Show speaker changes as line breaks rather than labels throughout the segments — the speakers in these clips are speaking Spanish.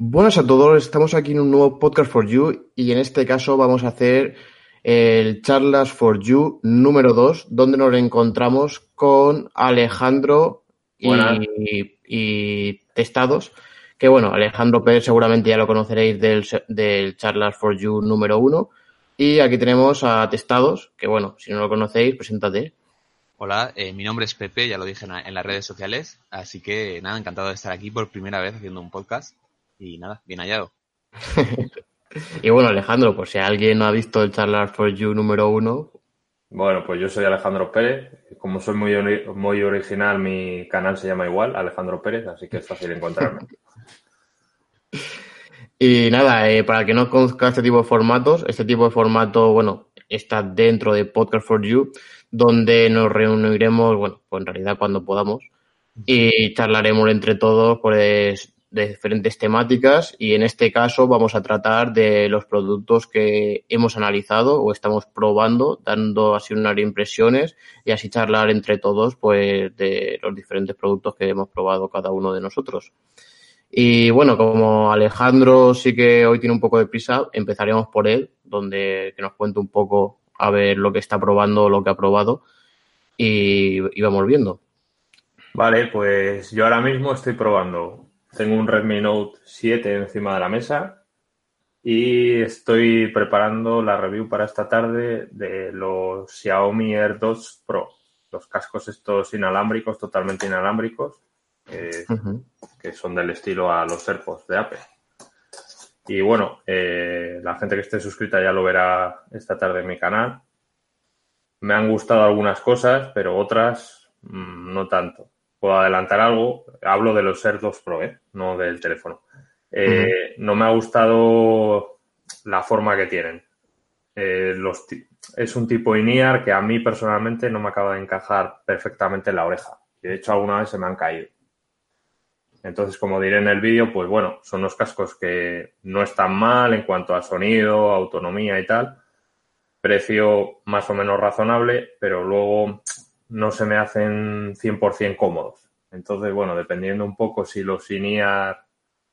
Buenas a todos, estamos aquí en un nuevo Podcast for You y en este caso vamos a hacer el Charlas for You número 2, donde nos encontramos con Alejandro y, y, Testados. Que bueno, Alejandro Pérez seguramente ya lo conoceréis del, del Charlas for You número 1. Y aquí tenemos a Testados, que bueno, si no lo conocéis, preséntate.
Hola, eh, mi nombre es Pepe, ya lo dije en, las redes sociales, así que nada, encantado de estar aquí por primera vez haciendo un podcast y nada, bien hallado.
y bueno, Alejandro, por si alguien no ha visto el Charlar for You número uno.
Bueno, pues yo soy Alejandro Pérez. Como soy muy, muy original, mi canal se llama igual, Alejandro Pérez, así que es fácil encontrarme.
y nada, eh, para que no conozca este tipo de formatos, este tipo de formato, bueno, está dentro de Podcast for You, donde nos reuniremos, bueno, pues en realidad cuando podamos, y charlaremos entre todos, pues de diferentes temáticas y en este caso vamos a tratar de los productos que hemos analizado o estamos probando, dando así unas impresiones y así charlar entre todos pues de los diferentes productos que hemos probado cada uno de nosotros. Y bueno, como Alejandro sí que hoy tiene un poco de prisa, empezaremos por él, donde que nos cuente un poco a ver lo que está probando, lo que ha probado y, y vamos viendo.
Vale, pues yo ahora mismo estoy probando tengo un Redmi Note 7 encima de la mesa y estoy preparando la review para esta tarde de los Xiaomi Air 2 Pro, los cascos estos inalámbricos, totalmente inalámbricos, que son del estilo a los AirPods de Apple. Y bueno, eh, la gente que esté suscrita ya lo verá esta tarde en mi canal. Me han gustado algunas cosas, pero otras mm, no tanto puedo adelantar algo. Hablo de los Air 2 Pro, ¿eh? no del teléfono. Eh, no me ha gustado la forma que tienen. Eh, los es un tipo INEAR que a mí personalmente no me acaba de encajar perfectamente en la oreja. Y de hecho alguna vez se me han caído. Entonces, como diré en el vídeo, pues bueno, son unos cascos que no están mal en cuanto a sonido, autonomía y tal. Precio más o menos razonable, pero luego no se me hacen 100% cómodos. Entonces, bueno, dependiendo un poco si los INEAR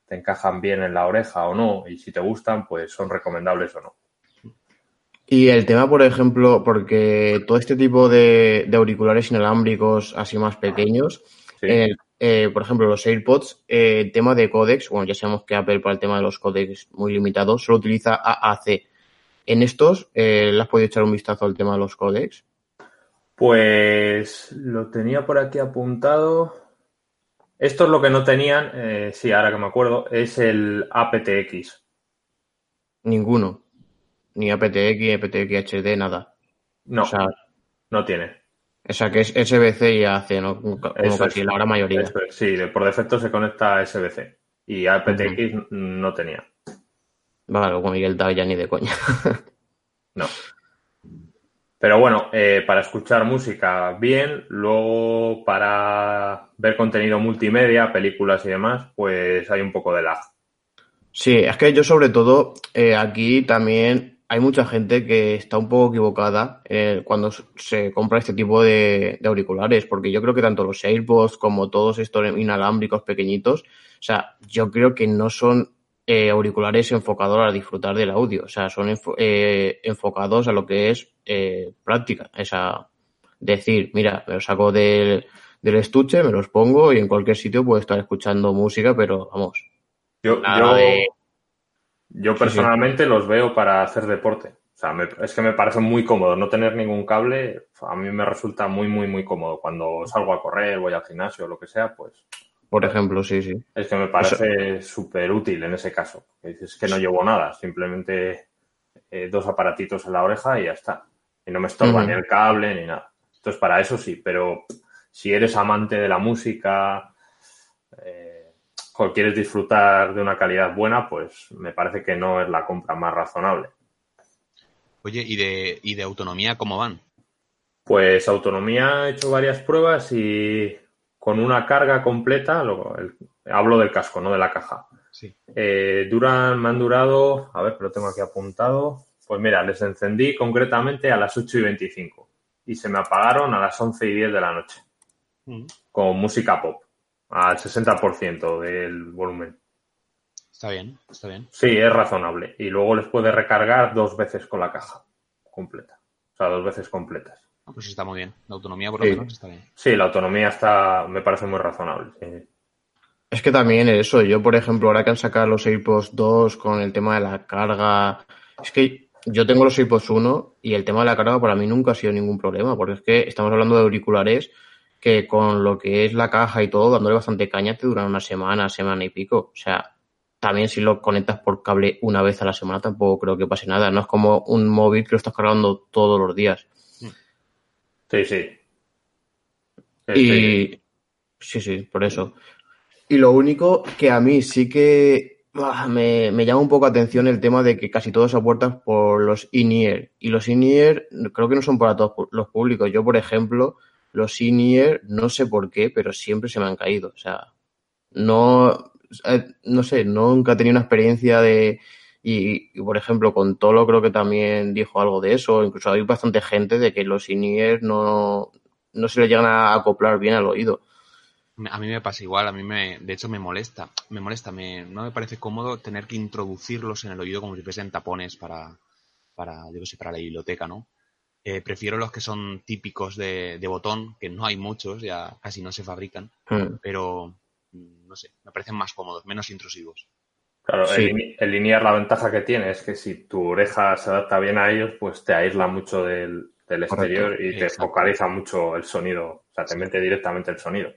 te encajan bien en la oreja o no, y si te gustan, pues son recomendables o no.
Y el tema, por ejemplo, porque todo este tipo de, auriculares inalámbricos así más pequeños, eh, por ejemplo, los AirPods, eh, el tema de códex, bueno, ya sabemos que Apple para el tema de los códex muy limitados solo utiliza AAC. En estos, eh, ¿le has podido echar un vistazo al tema de los códex?
Pues lo tenía por aquí apuntado. Esto es lo que no tenían, eh, sí, ahora que me acuerdo, es el aptX.
Ninguno. Ni aptX, aptX HD, nada.
No, no tiene.
O sea, que es SBC y AC, ¿no? Como casi la gran mayoría.
sí, por defecto se conecta a SBC. Y aptX no tenía.
Vale, con Miguel ya ni de coña.
no. Pero bueno, eh, para escuchar música bien, luego para ver contenido multimedia, películas y demás, pues hay un poco de lag.
Sí, es que yo sobre todo eh, aquí también hay mucha gente que está un poco equivocada eh, cuando se compra este tipo de, auriculares, porque yo creo que tanto los AirPods como todos estos inalámbricos pequeñitos, o sea, yo creo que no son eh, auriculares enfocados a disfrutar del audio, o sea, son eh, enfocados a lo que es eh, práctica, esa decir, mira, me los saco del, del, estuche, me los pongo y en cualquier sitio puedo estar escuchando música, pero vamos.
Yo, yo, personalmente los veo para hacer deporte. O sea, es que me parece muy cómodo. No tener ningún cable, a mí me resulta muy, muy, muy cómodo. Cuando salgo a correr, voy al gimnasio o lo que sea, pues
por ejemplo, sí, sí.
Es que me parece súper útil en ese caso. Es que no llevo nada, simplemente eh, dos aparatitos en la oreja y ya está. Y no me estorba ni el cable ni nada. Entonces, para eso sí, pero si eres amante de la música eh, o quieres disfrutar de una calidad buena, pues me parece que no es la compra más razonable.
Oye, ¿y de, y de autonomía cómo van?
Pues autonomía he hecho varias pruebas y con una carga completa, hablo del casco, no de la caja. Eh, duran, me han durado, a ver, pero tengo aquí apuntado. Pues mira, les encendí concretamente a las 8 y 25 y se me apagaron a las 11 y 10 de la noche mm. con música pop al 60% del volumen.
Está bien, está bien.
Sí, es razonable. Y luego les puede recargar dos veces con la caja completa. O sea, dos veces completas.
Ah, pues está muy bien. La autonomía, por lo
Sí.
menos, está bien.
Sí, la autonomía está, me parece muy razonable. sí.
Es que también eso, yo por ejemplo, ahora que han sacado los AirPods 2 con el tema de la carga, es que yo tengo los AirPods 1 y el tema de la carga para mí nunca ha sido ningún problema, porque es que estamos hablando de auriculares que con lo que es la caja y todo, dándole bastante caña, te duran una semana, semana y pico. O sea, también si lo conectas por cable una vez a la semana tampoco creo que pase nada. No es como un móvil que lo estás cargando todos los días.
Sí, sí. Sí, sí.
Y sí, sí, por eso. Y lo único que a mí sí que ah, me, me llama un poco atención el tema de que casi todo se apuertan por los in-ear. Y los in-ear creo que no son para todos los públicos. Yo, por ejemplo, los in-ear no sé por qué, pero siempre se me han caído. O sea, no, eh, no sé, nunca he tenido una experiencia de... Y, y, por ejemplo, con Tolo creo que también dijo algo de eso. Incluso hay bastante gente de que los in-ear no, no se le llegan a acoplar bien al oído.
A mí me pasa igual, a mí me, de hecho me molesta, me molesta, me, no me parece cómodo tener que introducirlos en el oído como si fuesen tapones para, para, yo sé, para la biblioteca, ¿no? Eh, prefiero los que son típicos de, de botón, que no hay muchos, ya casi no se fabrican,
Hmm.
pero mm, no sé, me parecen más cómodos, menos intrusivos.
Claro,
Sí.
el, el linear la ventaja que tiene es que si tu oreja se adapta bien a ellos, pues te aísla mucho del, del exterior y te
exacto.
focaliza mucho el sonido. O sea, te mete directamente el sonido.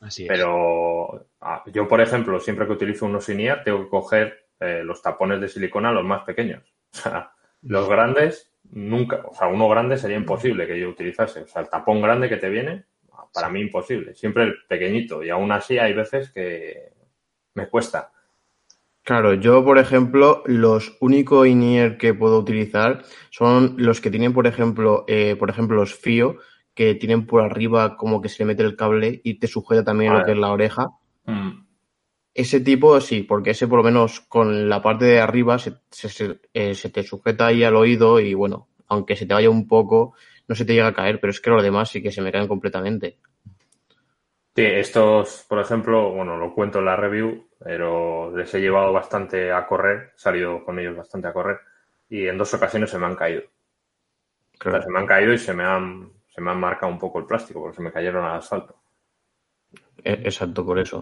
Así es.
Pero ah, yo, por ejemplo, siempre que utilizo unos linear, tengo que coger eh, los tapones de silicona, los más pequeños. O sea, los grandes, nunca, o sea, uno grande sería imposible que yo utilizase. O sea, el tapón grande que te viene, para
Sí.
mí imposible. Siempre el pequeñito. Y aún así hay veces que me cuesta.
Claro, yo, por ejemplo, los únicos in-ear que puedo utilizar son los que tienen, por ejemplo, eh, por ejemplo, los FIO, que tienen por arriba como que se le mete el cable y te sujeta también lo que es la oreja.
Mm.
Ese tipo sí, porque ese por lo menos con la parte de arriba se, se, se, eh, se te sujeta ahí al oído y bueno, aunque se te vaya un poco, no se te llega a caer, pero es que los demás sí que se me caen completamente.
Sí, estos, por ejemplo, bueno, lo cuento en la review, pero les he llevado bastante a correr, he salido con ellos bastante a correr y en dos ocasiones se me han caído. O sea, se me han caído y se me han, se me han marcado un poco el plástico porque se me cayeron al asfalto.
E- Exacto, por eso.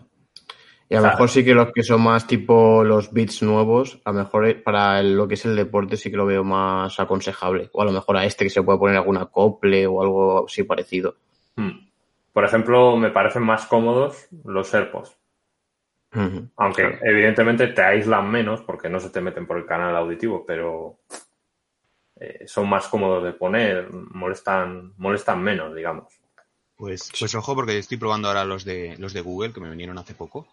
Y a lo
Claro.
mejor sí que los que son más tipo los beats nuevos, a lo mejor eh, para lo que es el deporte sí que lo veo más aconsejable. O a lo mejor a este que se puede poner algún acople o algo así parecido.
Mm. Por ejemplo, me parecen más cómodos los AirPods, aunque
Claro.
evidentemente te aíslan menos porque no se te meten por el canal auditivo, pero eh, son más cómodos de poner, molestan, molestan menos, digamos.
Pues, pues ojo, porque estoy probando ahora los de, los de Google, que me vinieron hace poco,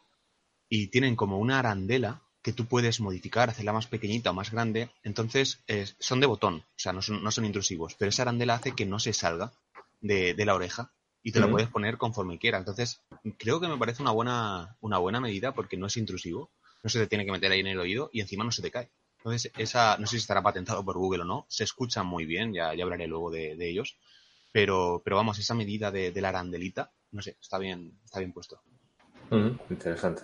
y tienen como una arandela que tú puedes modificar, hacerla más pequeñita o más grande. Entonces, eh, son de botón, o sea, no son, no son intrusivos, pero esa arandela hace que no se salga de, de la oreja y te la
Ujú.
puedes poner conforme quieras. Entonces, creo que me parece una buena, una buena medida porque no es intrusivo, no se te tiene que meter ahí en el oído y encima no se te cae. Entonces, esa, no sé si estará patentado por Google o no, se escucha muy bien, ya, ya hablaré luego de, de ellos. Pero, pero vamos, esa medida de, de la arandelita, no sé, está bien, está bien puesto.
Ujú, Interesante.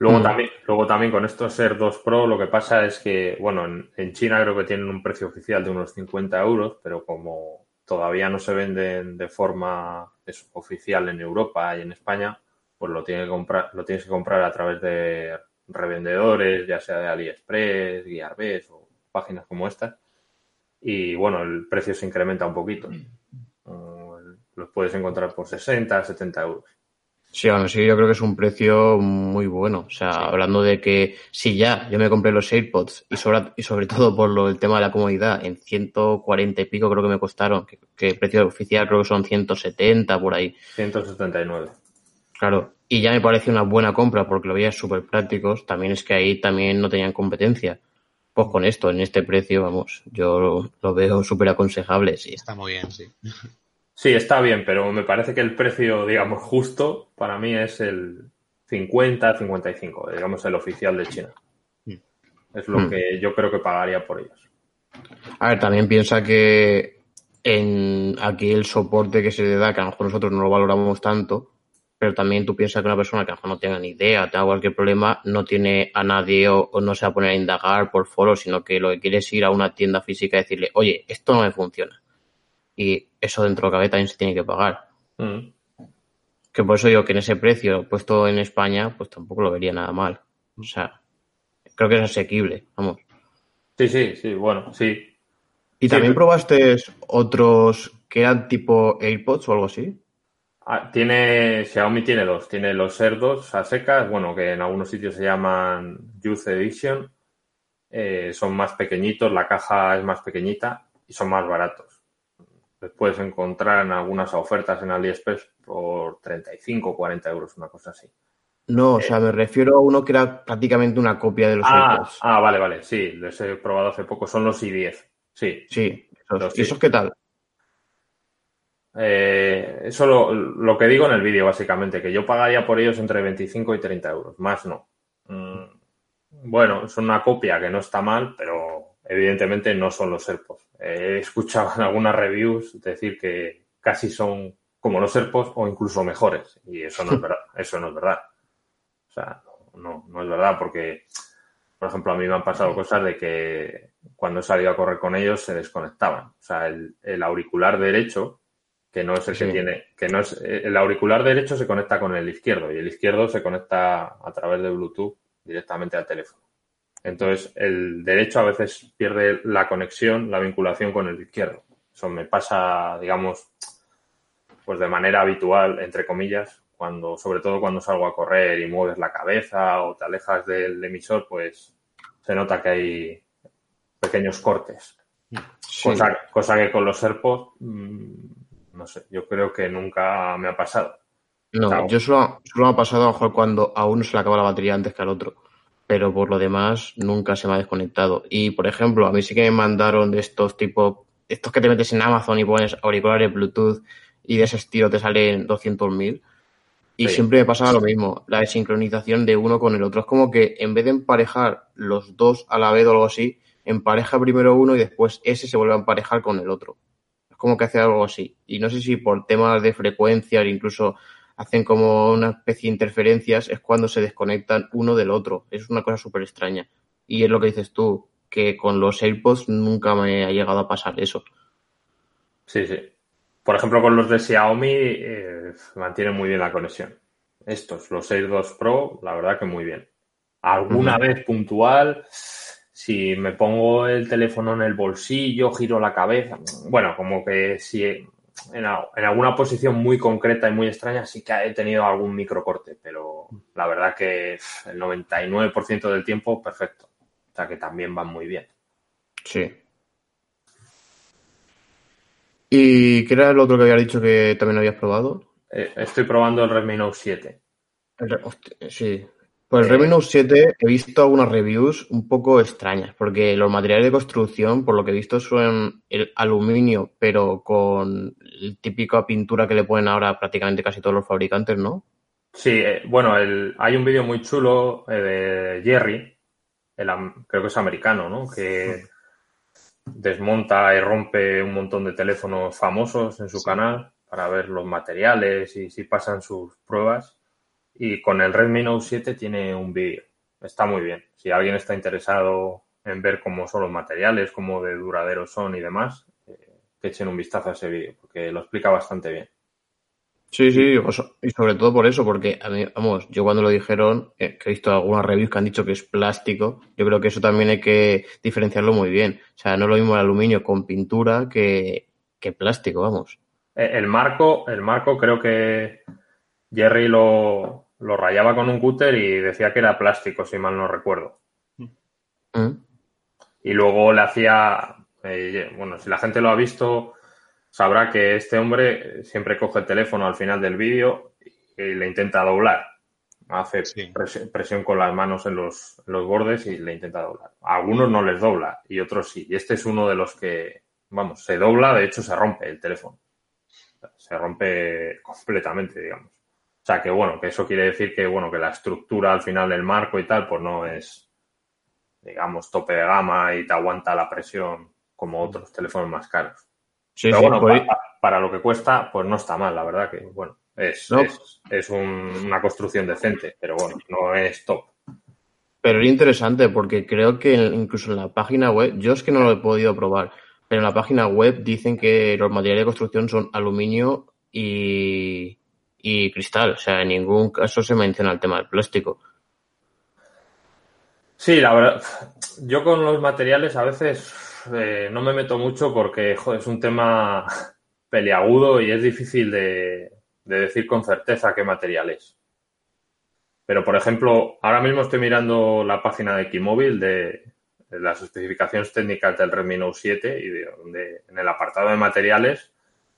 Luego,
Mm.
también, luego también con estos Air 2 Pro lo que pasa es que, bueno, en, en China creo que tienen un precio oficial de unos 50 euros, pero como todavía no se venden de forma eso, oficial en Europa y en España, pues lo, tiene que comprar, lo tienes que comprar a través de revendedores, ya sea de AliExpress, Gearbest o páginas como estas. Y bueno, el precio se incrementa un poquito. Mm, Los puedes encontrar por 60, 70 euros.
Sí, aún así yo creo que es un precio muy bueno. O sea,
Sí.
hablando de que si ya yo me compré los AirPods y sobre, y sobre todo por lo, el tema de la comodidad, en 140 y pico creo que me costaron, que, que el precio oficial creo que son 170 por ahí.
179.
Claro, y ya me parece una buena compra porque lo veía súper prácticos. También es que ahí también no tenían competencia. Pues con esto, en este precio, vamos, yo lo, lo veo súper aconsejable, sí.
Está muy bien, sí.
Sí, está bien, pero me parece que el precio, digamos, justo para mí es el 50-55, digamos, el oficial de China.
Mm.
Es lo
Mm.
que yo creo que pagaría por ellos.
A ver, también piensa que en aquí el soporte que se le da, que a lo mejor nosotros no lo valoramos tanto, pero también tú piensas que una persona que a lo mejor no tenga ni idea, tenga cualquier problema, no tiene a nadie o, no se va a poner a indagar por foro, sino que lo que quiere es ir a una tienda física y decirle, oye, esto no me funciona. Y eso dentro de la cabeza también se tiene que pagar. Mm. Que por eso digo que en ese precio puesto en España, pues tampoco lo vería nada mal. O sea, creo que es asequible, vamos.
Sí, sí, sí, bueno, sí.
¿Y también probaste otros que eran tipo AirPods o algo así?
Ah, tiene, Xiaomi tiene dos. Tiene los Air 2 a secas, bueno, que en algunos sitios se llaman Youth Edition. Eh, son más pequeñitos, la caja es más pequeñita y son más baratos. Les puedes encontrar en algunas ofertas en AliExpress por 35 o 40 euros, una cosa así.
No, o sea, me refiero a uno que era prácticamente una copia de los
ah, Ah, vale, vale, sí, los he probado hace poco, son los i10. Sí.
Sí, ¿Y esos qué tal?
Eh, eso lo, lo, que digo en el vídeo, básicamente, que yo pagaría por ellos entre 25 y 30 euros, más no. Mm, bueno, son una copia que no está mal, pero evidentemente no son los AirPods. he escuchado en algunas reviews decir que casi son como los AirPods o incluso mejores, y eso no es verdad. Eso no es verdad. O sea, no, no es verdad porque, por ejemplo, a mí me han pasado cosas de que cuando he salido a correr con ellos se desconectaban. O sea, el, el auricular derecho que no es el que tiene, que no es, el auricular derecho se conecta con el izquierdo y el izquierdo se conecta a través de Bluetooth directamente al teléfono. Entonces, el derecho a veces pierde la conexión, la vinculación con el izquierdo. Eso me pasa, digamos, pues de manera habitual, entre comillas, cuando, sobre todo cuando salgo a correr y mueves la cabeza o te alejas del emisor, pues se nota que hay pequeños cortes. Cosa, cosa, que con los AirPods mm, no sé, yo creo que nunca me ha pasado.
No, yo solo, me ha pasado a lo mejor cuando a uno se le acaba la batería antes que al otro. Pero por lo demás, nunca se me ha desconectado. Y por ejemplo, a mí sí que me mandaron de estos tipos, estos que te metes en Amazon y pones auriculares Bluetooth y de ese estilo te salen 200.000. Y siempre me pasaba lo mismo, la desincronización de uno con el otro. Es como que en vez de emparejar los dos a la vez o algo así, empareja primero uno y después ese se vuelve a emparejar con el otro como que hace algo así. Y no sé si por temas de frecuencia, incluso hacen como una especie de interferencias, es cuando se desconectan uno del otro. Es una cosa súper extraña. Y es lo que dices tú, que con los AirPods nunca me ha llegado a pasar eso.
Sí, sí. Por ejemplo, con los de Xiaomi eh, mantienen muy bien la conexión. Estos, los AirPods Pro, la verdad que muy bien. Alguna vez puntual, si me pongo el teléfono en el bolsillo, giro la cabeza, bueno, como que si en, alguna posición muy concreta y muy extraña sí que he tenido algún microcorte, pero la verdad que el 99% del tiempo perfecto. O sea que también van muy bien.
Sí. ¿Y qué era el otro que había dicho que también habías probado?
Eh, estoy probando el Redmi Note 7.
sí, pues el Redmi Note 7 he visto algunas reviews un poco extrañas, porque los materiales de construcción, por lo que he visto, son el aluminio, pero con el típico pintura que le ponen ahora prácticamente casi todos los fabricantes, ¿no?
Sí, eh, bueno, hay un vídeo muy chulo eh, de Jerry, creo que es americano, ¿no? Que desmonta y rompe un montón de teléfonos famosos en su canal para ver los materiales y si pasan sus pruebas. Y con el Redmi Note 7 tiene un vídeo. Está muy bien. Si alguien está interesado en ver cómo son los materiales, cómo de duraderos son y demás, eh, que echen un vistazo a ese vídeo, porque lo explica bastante bien.
Sí, sí, y sobre todo por eso, porque a mí, vamos, yo cuando lo dijeron, eh, que he visto algunas reviews que han dicho que es plástico, yo creo que eso también hay que diferenciarlo muy bien. O sea, no es lo mismo el aluminio con pintura que, que plástico, vamos.
Eh, el marco, el marco creo que Jerry lo, rayaba con un cúter y decía que era plástico, si mal no recuerdo. Mm. Y luego le hacía, eh, bueno, si la gente lo ha visto, sabrá que este hombre siempre coge el teléfono al final del vídeo y le intenta doblar. Hace presión, con las manos en los, los, bordes y le intenta doblar. A algunos no les dobla y otros sí. Y este es uno de los que, vamos, se dobla, de hecho se rompe el teléfono. Se rompe completamente, digamos. O sea que bueno, que eso quiere decir que bueno, que la estructura al final del marco y tal, pues no es, digamos, tope de gama y te aguanta la presión como otros teléfonos más caros. Sí, Pero bueno, para, lo que cuesta, pues no está mal, la verdad que bueno. Es,
No.
es, es un- una construcción decente, pero bueno, no es top.
Pero es interesante porque creo que incluso en la página web, yo es que no lo he podido probar, pero en la página web dicen que los materiales de construcción son aluminio y, y cristal. O sea, en ningún caso se menciona el tema del plástico.
Sí, la verdad, yo con los materiales a veces eh, no me meto mucho porque es un tema peliagudo y es difícil de, de decir con certeza qué material es. Pero, por ejemplo, ahora mismo estoy mirando la página de Keymobil de, de las especificaciones técnicas del Redmi Note 7 y de, en el apartado de materiales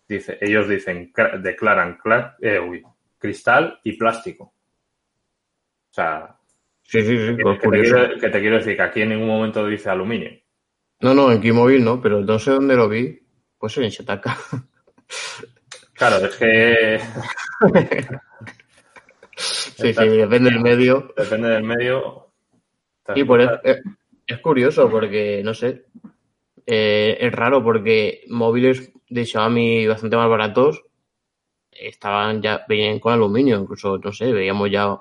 dice, ellos dicen, declaran cla- eh, uy, cristal y plástico. O sea,
Sí, sí, sí,
que,
pues
que te quiero, que te quiero decir que aquí en ningún momento dice aluminio.
No, no, en Keymobil no, pero no sé dónde lo vi. Pues en Shataka.
Claro, es que
Sí, sí, depende del medio.
depende del medio.
Y por es, es curioso porque, no sé, eh, es raro porque móviles de Xiaomi bastante más baratos estaban ya, venían con aluminio, incluso, no sé, veíamos ya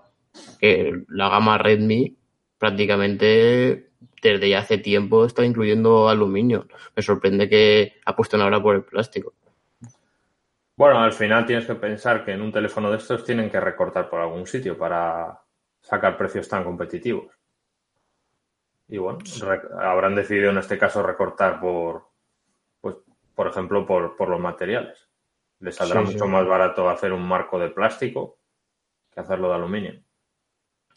que la gama Redmi prácticamente desde ya hace tiempo está incluyendo aluminio. Me sorprende que apuesten ahora por el plástico.
Bueno, al final tienes que pensar que en un teléfono de estos tienen que recortar por algún sitio para sacar precios tan competitivos. Y bueno, re- habrán decidido en este caso recortar por, pues, por ejemplo, por, por los materiales. Les saldrá
Sí, sí.
mucho más barato hacer un marco de plástico que hacerlo de aluminio.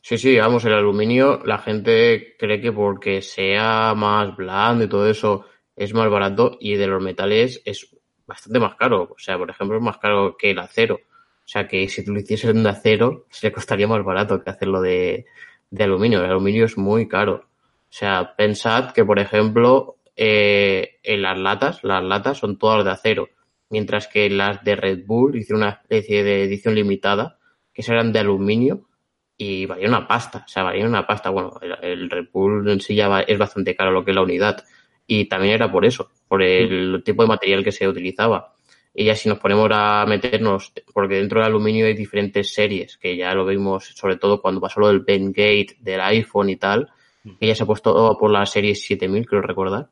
Sí, sí, vamos, el aluminio, la gente cree que porque sea más blando y todo eso es más barato y de los metales es bastante más caro. O sea, por ejemplo, es más caro que el acero. O sea, que si tú lo hicieses de acero, se le costaría más barato que hacerlo de, de aluminio. El aluminio es muy caro. O sea, pensad que, por ejemplo, eh, en las latas, las latas son todas de acero, mientras que las de Red Bull hicieron una especie de edición limitada, que eran de aluminio y valía una pasta, o sea, valía una pasta. Bueno, el, el Red Bull en sí ya va- es bastante caro lo que es la unidad. Y también era por eso, por el tipo de material que se utilizaba. Y ya si nos ponemos a meternos, porque dentro del aluminio hay diferentes series, que ya lo vimos sobre todo cuando pasó lo del Bendgate del iPhone y tal, ya se ha puesto por la serie 7000, creo recordar,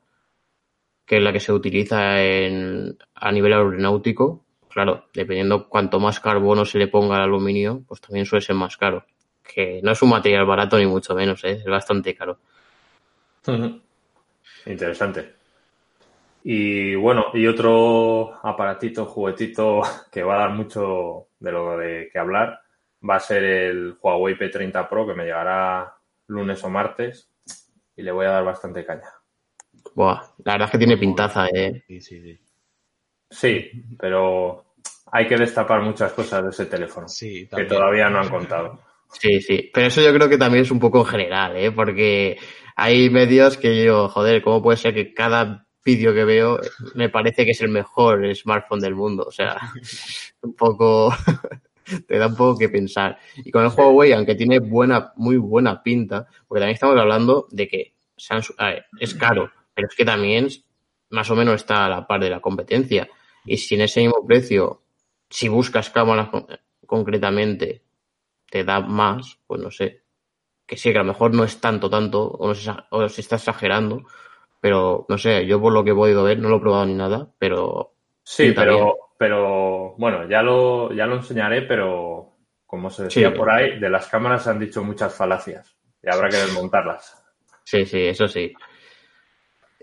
que es la que se utiliza en, a nivel aeronáutico. Claro, dependiendo cuanto más carbono se le ponga al aluminio, pues también suele ser más caro. Que no es un material barato ni mucho menos, ¿eh? es bastante caro.
Interesante. Y bueno, y otro aparatito, juguetito que va a dar mucho de lo de que hablar va a ser el Huawei P30 Pro que me llegará lunes o martes y le voy a dar bastante caña.
Buah, la verdad es que tiene pintaza, ¿eh?
Sí, sí, sí.
Sí, pero hay que destapar muchas cosas de ese teléfono
Sí,
que todavía no han contado.
Sí, sí. Pero eso yo creo que también es un poco en general, ¿eh? Porque hay medios que yo, joder, ¿cómo puede ser que cada vídeo que veo me parece que es el mejor smartphone del mundo? O sea, un poco... te da un poco que pensar. Y con el Huawei, aunque tiene buena, muy buena pinta, porque también estamos hablando de que Samsung, a ver, es caro, pero es que también más o menos está a la par de la competencia. Y si en ese mismo precio, si buscas cámaras con- concretamente, te da más, pues no sé. Que sí, que a lo mejor no es tanto, tanto, o, no se, o se está exagerando, pero no sé, yo por lo que he podido ver, no lo he probado ni nada, pero
Sí, pero,
bien.
Pero bueno, ya lo, ya lo enseñaré, pero como se decía
Sí.
por ahí, de las cámaras se han dicho muchas falacias y habrá que desmontarlas.
Sí, sí, eso sí.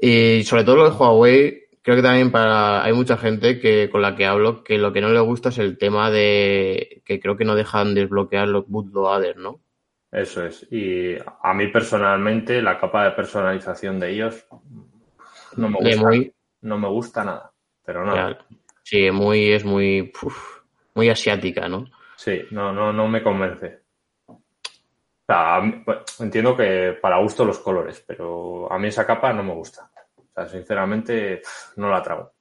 Y sobre todo lo de Huawei, creo que también para hay mucha gente que con la que hablo que lo que no le gusta es el tema de que creo que no dejan desbloquear los bootloaders, ¿no?
Eso es. Y a mí personalmente la capa de personalización de ellos no me gusta,
muy,
no me gusta nada. Pero no,
sí, muy es muy muy asiática, ¿no?
sí, no, no, no me convence. O sea, a mí- pues, entiendo que para gusto los colores, pero a mí esa capa no me gusta. O sea, sinceramente, no la trago.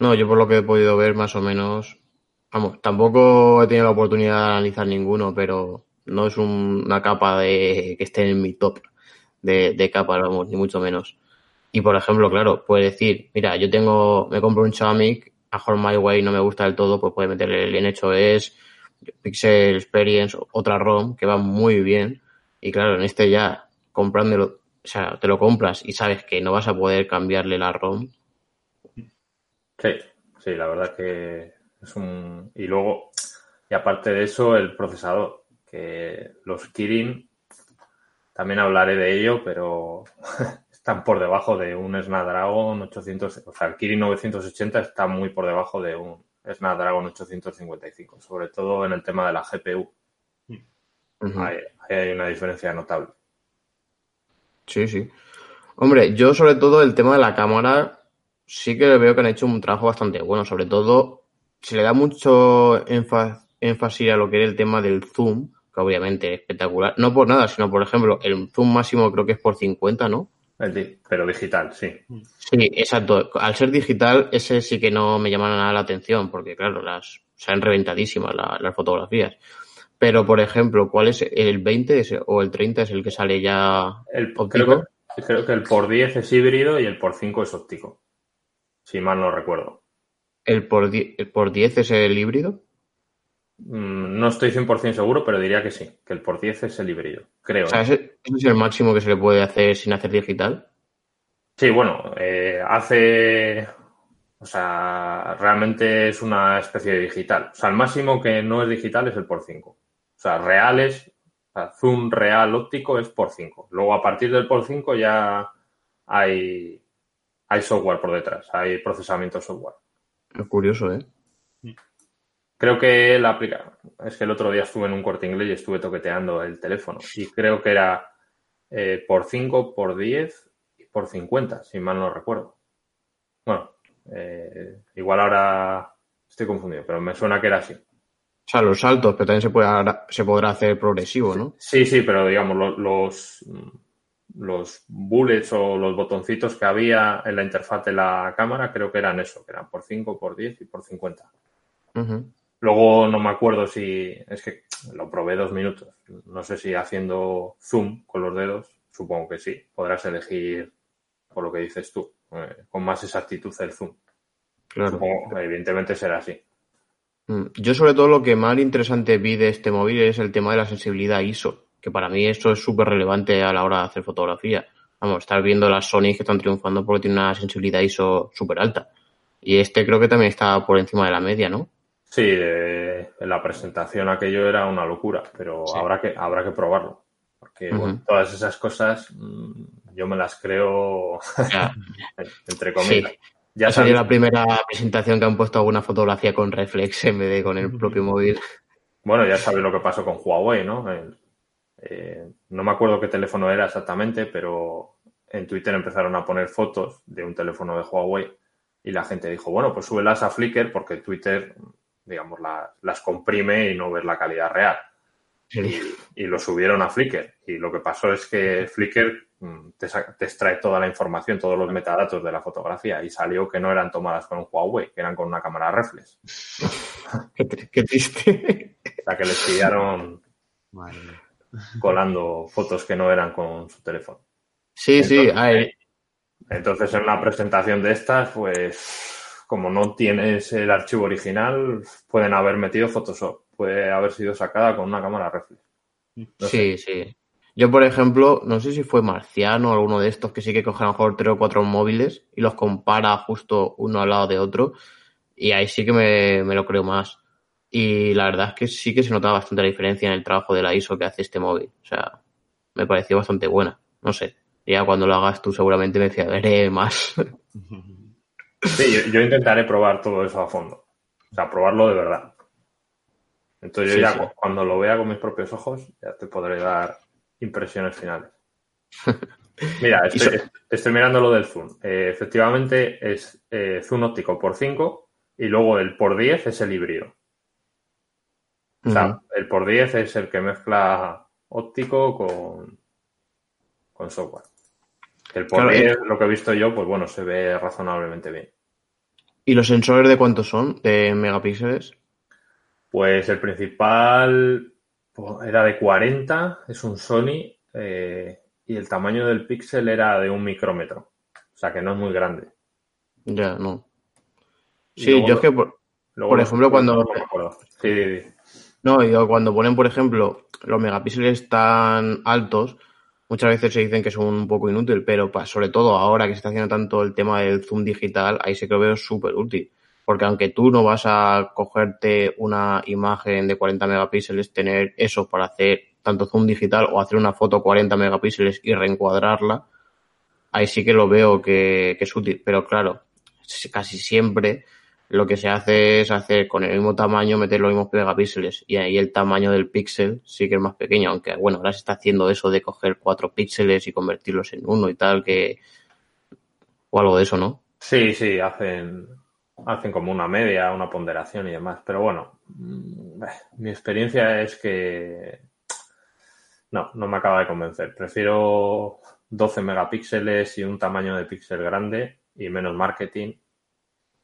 No, yo por lo que he podido ver más o menos, vamos, tampoco he tenido la oportunidad de analizar ninguno, pero no es un- una capa de que esté en mi top de, de capas, vamos, ni mucho menos. Y por ejemplo, claro, puedes decir, mira, yo tengo, me compro un Xiaomi a mejor MyWay no me gusta del todo, pues puede meter el NHOS, Pixel Experience, otra ROM que va muy bien. Y claro, en este ya comprándolo, o sea, te lo compras y sabes que no vas a poder cambiarle la ROM.
Sí, sí, la verdad que es un... Y luego, y aparte de eso, el procesador, que los Kirin, también hablaré de ello, pero están por debajo de un Snapdragon 800, o sea, el Kirin 980 está muy por debajo de un Snapdragon 855, sobre todo en el tema de la GPU. hay, hay una diferencia notable.
Sí, sí. Hombre, yo sobre todo el tema de la cámara sí que veo que han hecho un trabajo bastante bueno. Sobre todo se le da mucho énfasis a lo que es el tema del zoom, que obviamente es espectacular. No por nada, sino por ejemplo, el zoom máximo creo que es por 50, ¿no?
Pero digital, sí.
Sí, exacto. Al ser digital, ese sí que no me llama nada la atención, porque claro, las han reventadísimas las fotografías. Pero, por ejemplo, ¿cuál es el 20 o el 30 es el que sale ya
el, óptico? Creo que, el por 10 es híbrido y el por 5 es óptico. Si mal no recuerdo.
¿El por 10, por 10 es el híbrido?
Mm, no estoy 100% seguro, pero diría que sí, que el por 10 es el híbrido, creo.
O sea, ¿ese, es el máximo que se le puede hacer sin hacer digital?
Sí, bueno, eh, hace... O sea, realmente es una especie de digital. O sea, el máximo que no es digital es el por 5. O sea, reales, o sea, zoom real óptico es por 5. Luego, a partir del por 5 ya hay, hay software por detrás, hay procesamiento software.
Es curioso, ¿eh?
Creo que la aplica. Es que el otro día estuve en un corte inglés y estuve toqueteando el teléfono. Y creo que era eh, por 5, por 10 y por 50, si mal no recuerdo. Bueno, eh, igual ahora estoy confundido, pero me suena que era así.
O sea, los saltos, pero también se, puede, se podrá hacer progresivo, ¿no?
Sí, sí, pero digamos, los, los, los bullets o los botoncitos que había en la interfaz de la cámara, creo que eran eso, que eran por 5, por 10 y por 50. Luego no me acuerdo si, es que lo probé dos minutos, no sé si haciendo zoom con los dedos, supongo que sí, podrás elegir por lo que dices tú, eh, con más exactitud el zoom. Claro. evidentemente será así.
Mm, yo sobre todo lo que más interesante vi de este móvil es el tema de la sensibilidad ISO, que para mí esto es súper relevante a la hora de hacer fotografía. Vamos, estar viendo las Sony que están triunfando porque tienen una sensibilidad ISO súper alta. Y este creo que también está por encima de la media, ¿no?
Sí, en la presentación aquello era una locura, pero habrá que habrá que probarlo. Porque todas esas cosas mm, yo me las creo entre comillas.
Ya salió la primera presentación que han puesto alguna fotografía con reflex en vez de con el propio móvil.
Bueno, ya sabes lo que pasó con Huawei, ¿no? Eh, no me acuerdo qué teléfono era exactamente, pero en Twitter empezaron a poner fotos de un teléfono de Huawei y la gente dijo, bueno, pues súbelas a Flickr porque Twitter, digamos, las comprime y no ver la calidad real. Y, lo subieron a Flickr. Y lo que pasó es que Flickr mm, te, extrae toda la información, todos los metadatos de la fotografía. Y salió que no eran tomadas con un Huawei, que eran con una cámara reflex.
qué, triste.
O sea, que les pillaron colando fotos que no eran con su teléfono.
Sí, sí.
Entonces, en una presentación de estas, pues, como no tienes el archivo original, pueden haber metido Photoshop puede haber sido sacada con una cámara reflex.
sí, sí. Yo, por ejemplo, no sé si fue Marciano o alguno de estos que sí que coge a lo mejor tres o cuatro móviles y los compara justo uno al lado de otro. Y ahí sí que me, lo creo más. Y la verdad es que sí que se nota bastante la diferencia en el trabajo de la ISO que hace este móvil. O sea, me pareció bastante buena. No sé. Ya cuando lo hagas tú seguramente me fiaré más.
Sí, yo intentaré probar todo eso a fondo. O sea, probarlo de verdad. Entonces yo ya cuando lo vea con mis propios ojos ya te podré dar impresiones finales. Mira, estoy, mirando lo del zoom. Eh, efectivamente es eh, zoom óptico por 5 y luego el por 10 es el híbrido. O sea, el por 10 es el que mezcla óptico con, con software. El por 10, eh, lo que he visto yo, pues bueno, se ve razonablemente bien.
¿Y los sensores de cuántos son? ¿De megapíxeles?
Pues el principal pues, era de 40, es un Sony, eh, y el tamaño del píxel era de un micrómetro. O sea que no es muy grande.
Ya, no. Sí, yo es que, por, por ejemplo, cuando...
No. Sí,
no, yo cuando ponen, por ejemplo, los megapíxeles tan altos, muchas veces se dicen que son un poco inútil, pero pa- sobre todo ahora que se está haciendo tanto el tema del zoom digital, ahí sí que lo veo súper útil. Porque aunque tú no vas a cogerte una imagen de 40 megapíxeles, tener eso para hacer tanto zoom digital o hacer una foto 40 megapíxeles y reencuadrarla, ahí sí que lo veo que, que es útil. Pero claro, casi siempre lo que se hace es hacer con el mismo tamaño, meter los mismos megapíxeles y ahí el tamaño del píxel sí que es más pequeño, aunque bueno, ahora se está haciendo eso de coger cuatro píxeles y convertirlos en uno y tal, que o algo de eso, ¿no?
Sí, sí, hacen, hacen como una media, una ponderación y demás. Pero bueno, mm, eh, mi experiencia es que no, no me acaba de convencer. Prefiero 12 megapíxeles y un tamaño de píxel grande y menos marketing,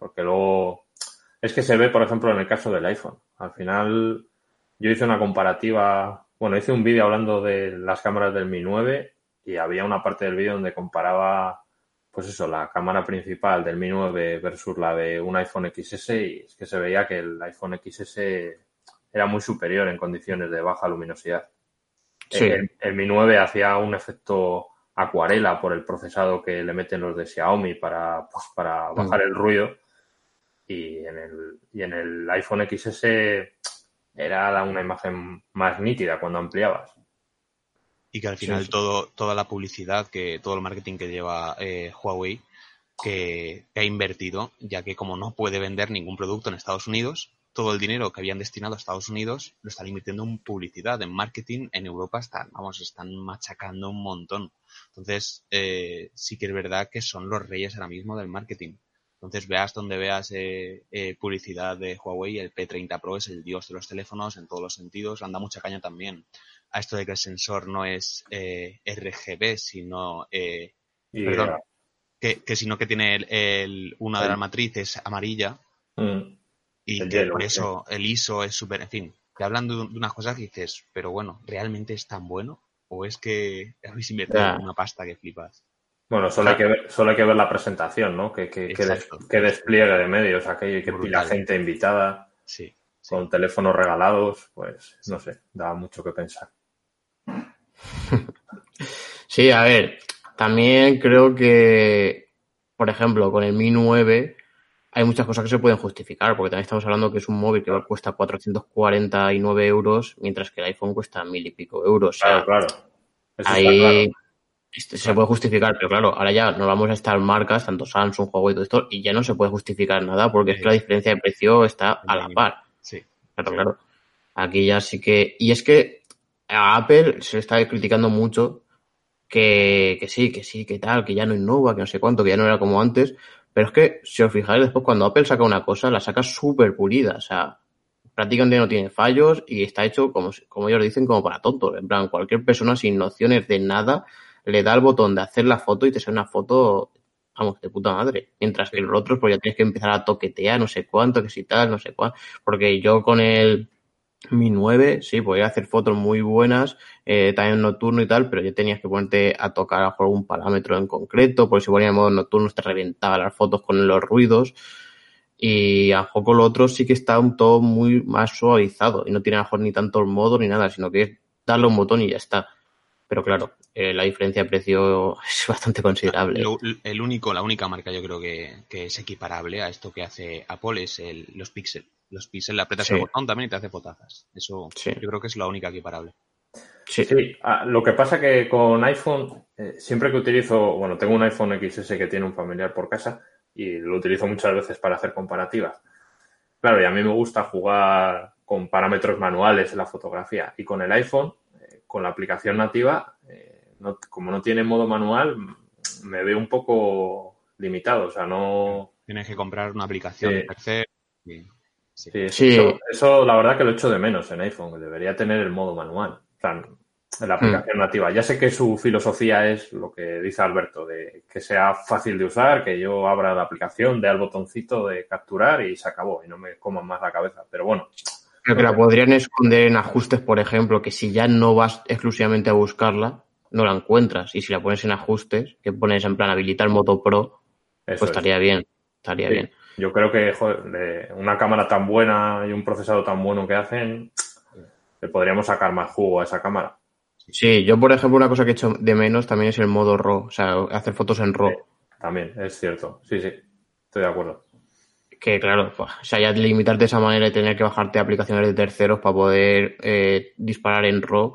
porque luego es que se ve, por ejemplo, en el caso del iPhone. Al final, yo hice una comparativa, bueno, hice un vídeo hablando de las cámaras del Mi 9 y había una parte del vídeo donde comparaba pues eso, la cámara principal del Mi 9 versus la de un iPhone XS y es que se veía que el iPhone XS era muy superior en condiciones de baja luminosidad.
Sí.
El, el Mi 9 hacía un efecto acuarela por el procesado que le meten los de Xiaomi para, pues, para bajar el ruido y en el, y en el iPhone XS era una imagen más nítida cuando ampliabas.
Y que al final
Sí, sí.
todo, toda la publicidad, que todo el marketing que lleva eh, Huawei, que, que ha invertido, ya que como no puede vender ningún producto en Estados Unidos, todo el dinero que habían destinado a Estados Unidos lo están invirtiendo en publicidad, en marketing. En Europa están, vamos, están machacando un montón. Entonces, eh, sí que es verdad que son los reyes ahora mismo del marketing. Entonces, veas donde veas eh, eh, publicidad de Huawei, el P30 Pro es el dios de los teléfonos en todos los sentidos, anda mucha caña también a esto de que el sensor no es eh, RGB, sino eh,
Y
Perdón.
era-
que, que sino que tiene el, el- una de las matrices amarilla
Mm.
y
El
que por eso el ISO es súper, en fin, te hablan de, unas cosas que dices, pero bueno, ¿realmente es tan bueno? ¿O es que habéis invertido
Ya.
una pasta que flipas?
Bueno, solo hay, que ver, solo hay que ver la presentación, ¿no? Que, que, que, des-
Exacto.
que despliegue de medios aquello y que pila gente invitada
Sí. sí.
con teléfonos regalados, pues no sé, da mucho que pensar.
Sí, a ver, también creo que, por ejemplo, con el Mi 9 hay muchas cosas que se pueden justificar, porque también estamos hablando que es un móvil que cuesta 449 euros, mientras que el iPhone cuesta mil y pico euros. O sea,
Claro, claro. Está
ahí
claro.
Este, se puede justificar, pero claro, ahora ya nos vamos a estas marcas, tanto Samsung, Huawei y todo esto, y ya no se puede justificar nada, porque es que la diferencia de precio está a la par.
Sí.
Claro, claro. Aquí ya sí que. Y es que a Apple se le está criticando mucho que, que sí, que sí, que tal, que ya no innova, que no sé cuánto, que ya no era como antes. Pero es que, si os fijáis, después cuando Apple saca una cosa, la saca súper pulida. O sea, prácticamente no tiene fallos y está hecho, como, como ellos dicen, como para tontos. En plan, cualquier persona sin nociones de nada le da el botón de hacer la foto y te sale una foto, vamos, de puta madre. Mientras que los otros, pues ya tienes que empezar a toquetear, no sé cuánto, que si tal, no sé cuánto. Porque yo con el Mi 9, sí, podía hacer fotos muy buenas, eh, también nocturno y tal, pero ya tenías que ponerte a tocar a algún parámetro en concreto, porque si ponía en modo nocturno te reventaba las fotos con los ruidos. Y a poco lo otro sí que está un todo muy más suavizado y no tiene a lo mejor ni tanto el modo ni nada, sino que es darle un botón y ya está. Pero claro, eh, la diferencia de precio es bastante considerable.
Lo- el único, la única marca yo creo que, que es equiparable a esto que hace Apple es el, los Pixel. Los Pixel le apretas
Sí.
el botón también y te hace fotazas. Eso
Sí.
yo creo que es la única equiparable.
Sí,
Sí, ah, lo que pasa que con iPhone, eh, siempre que utilizo, bueno, tengo un iPhone XS que tiene un familiar por casa y lo utilizo muchas veces para hacer comparativas. Claro, y a mí me gusta jugar con parámetros manuales en la fotografía. Y con el iPhone, con la aplicación nativa, eh, no- como no tiene modo manual, me veo un poco limitado. O sea, no.
Tienes que comprar una aplicación
Sí.
de sí.
Sí, eso,
Sí.
Eso, eso la verdad que lo echo de menos en iPhone, que debería tener el modo manual. O sea, la aplicación nativa. Ya sé que su filosofía es lo que dice Alberto, de que sea fácil de usar, que yo abra la aplicación, dé al botoncito de capturar y se acabó, y no me coman más la cabeza. Pero bueno,
Creo que la podrían esconder en ajustes, por ejemplo, que si ya no vas exclusivamente a buscarla, no la encuentras. Y si la pones en ajustes, que pones en plan habilitar Moto Pro,
eso
pues
es.
estaría bien. Estaría
Sí.
bien.
yo creo que joder, una cámara tan buena y un procesador tan bueno que hacen, le podríamos sacar más jugo a esa cámara.
Sí, yo por ejemplo una cosa que he hecho de menos también es el modo RAW, o sea, hacer fotos en RAW.
también, es cierto, sí, sí, estoy de acuerdo.
Que claro, pues, o sea, ya limitarte de esa manera y tener que bajarte aplicaciones de terceros para poder eh, disparar en RAW.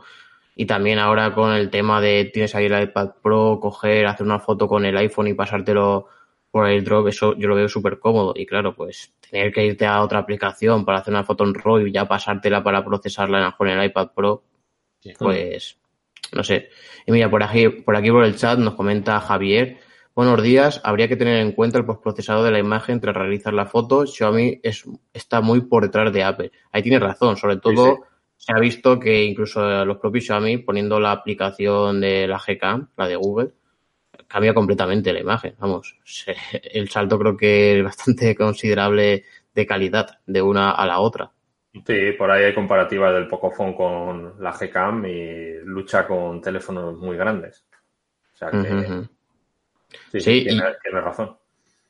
Y también ahora con el tema de tienes ahí el iPad Pro, coger, hacer una foto con el iPhone y pasártelo por el drop, eso yo lo veo súper cómodo. Y claro, pues tener que irte a otra aplicación para hacer una foto en RAW y ya pasártela para procesarla con el iPad Pro, pues no sé. Y mira, por aquí, por aquí por el chat nos comenta Javier. Buenos días. Habría que tener en cuenta el postprocesador de la imagen tras realizar la foto. Xiaomi es, está muy por detrás de Apple. Ahí tiene razón. Sobre todo se ha visto que incluso los propios Xiaomi poniendo la aplicación de la Gcam, la de Google, cambia completamente la imagen. Vamos, el salto creo que es bastante considerable de calidad de una a la otra.
Sí, por ahí hay comparativas del Pocophone con la Gcam y lucha con teléfonos muy grandes. O sea que sí, sí, tiene, razón.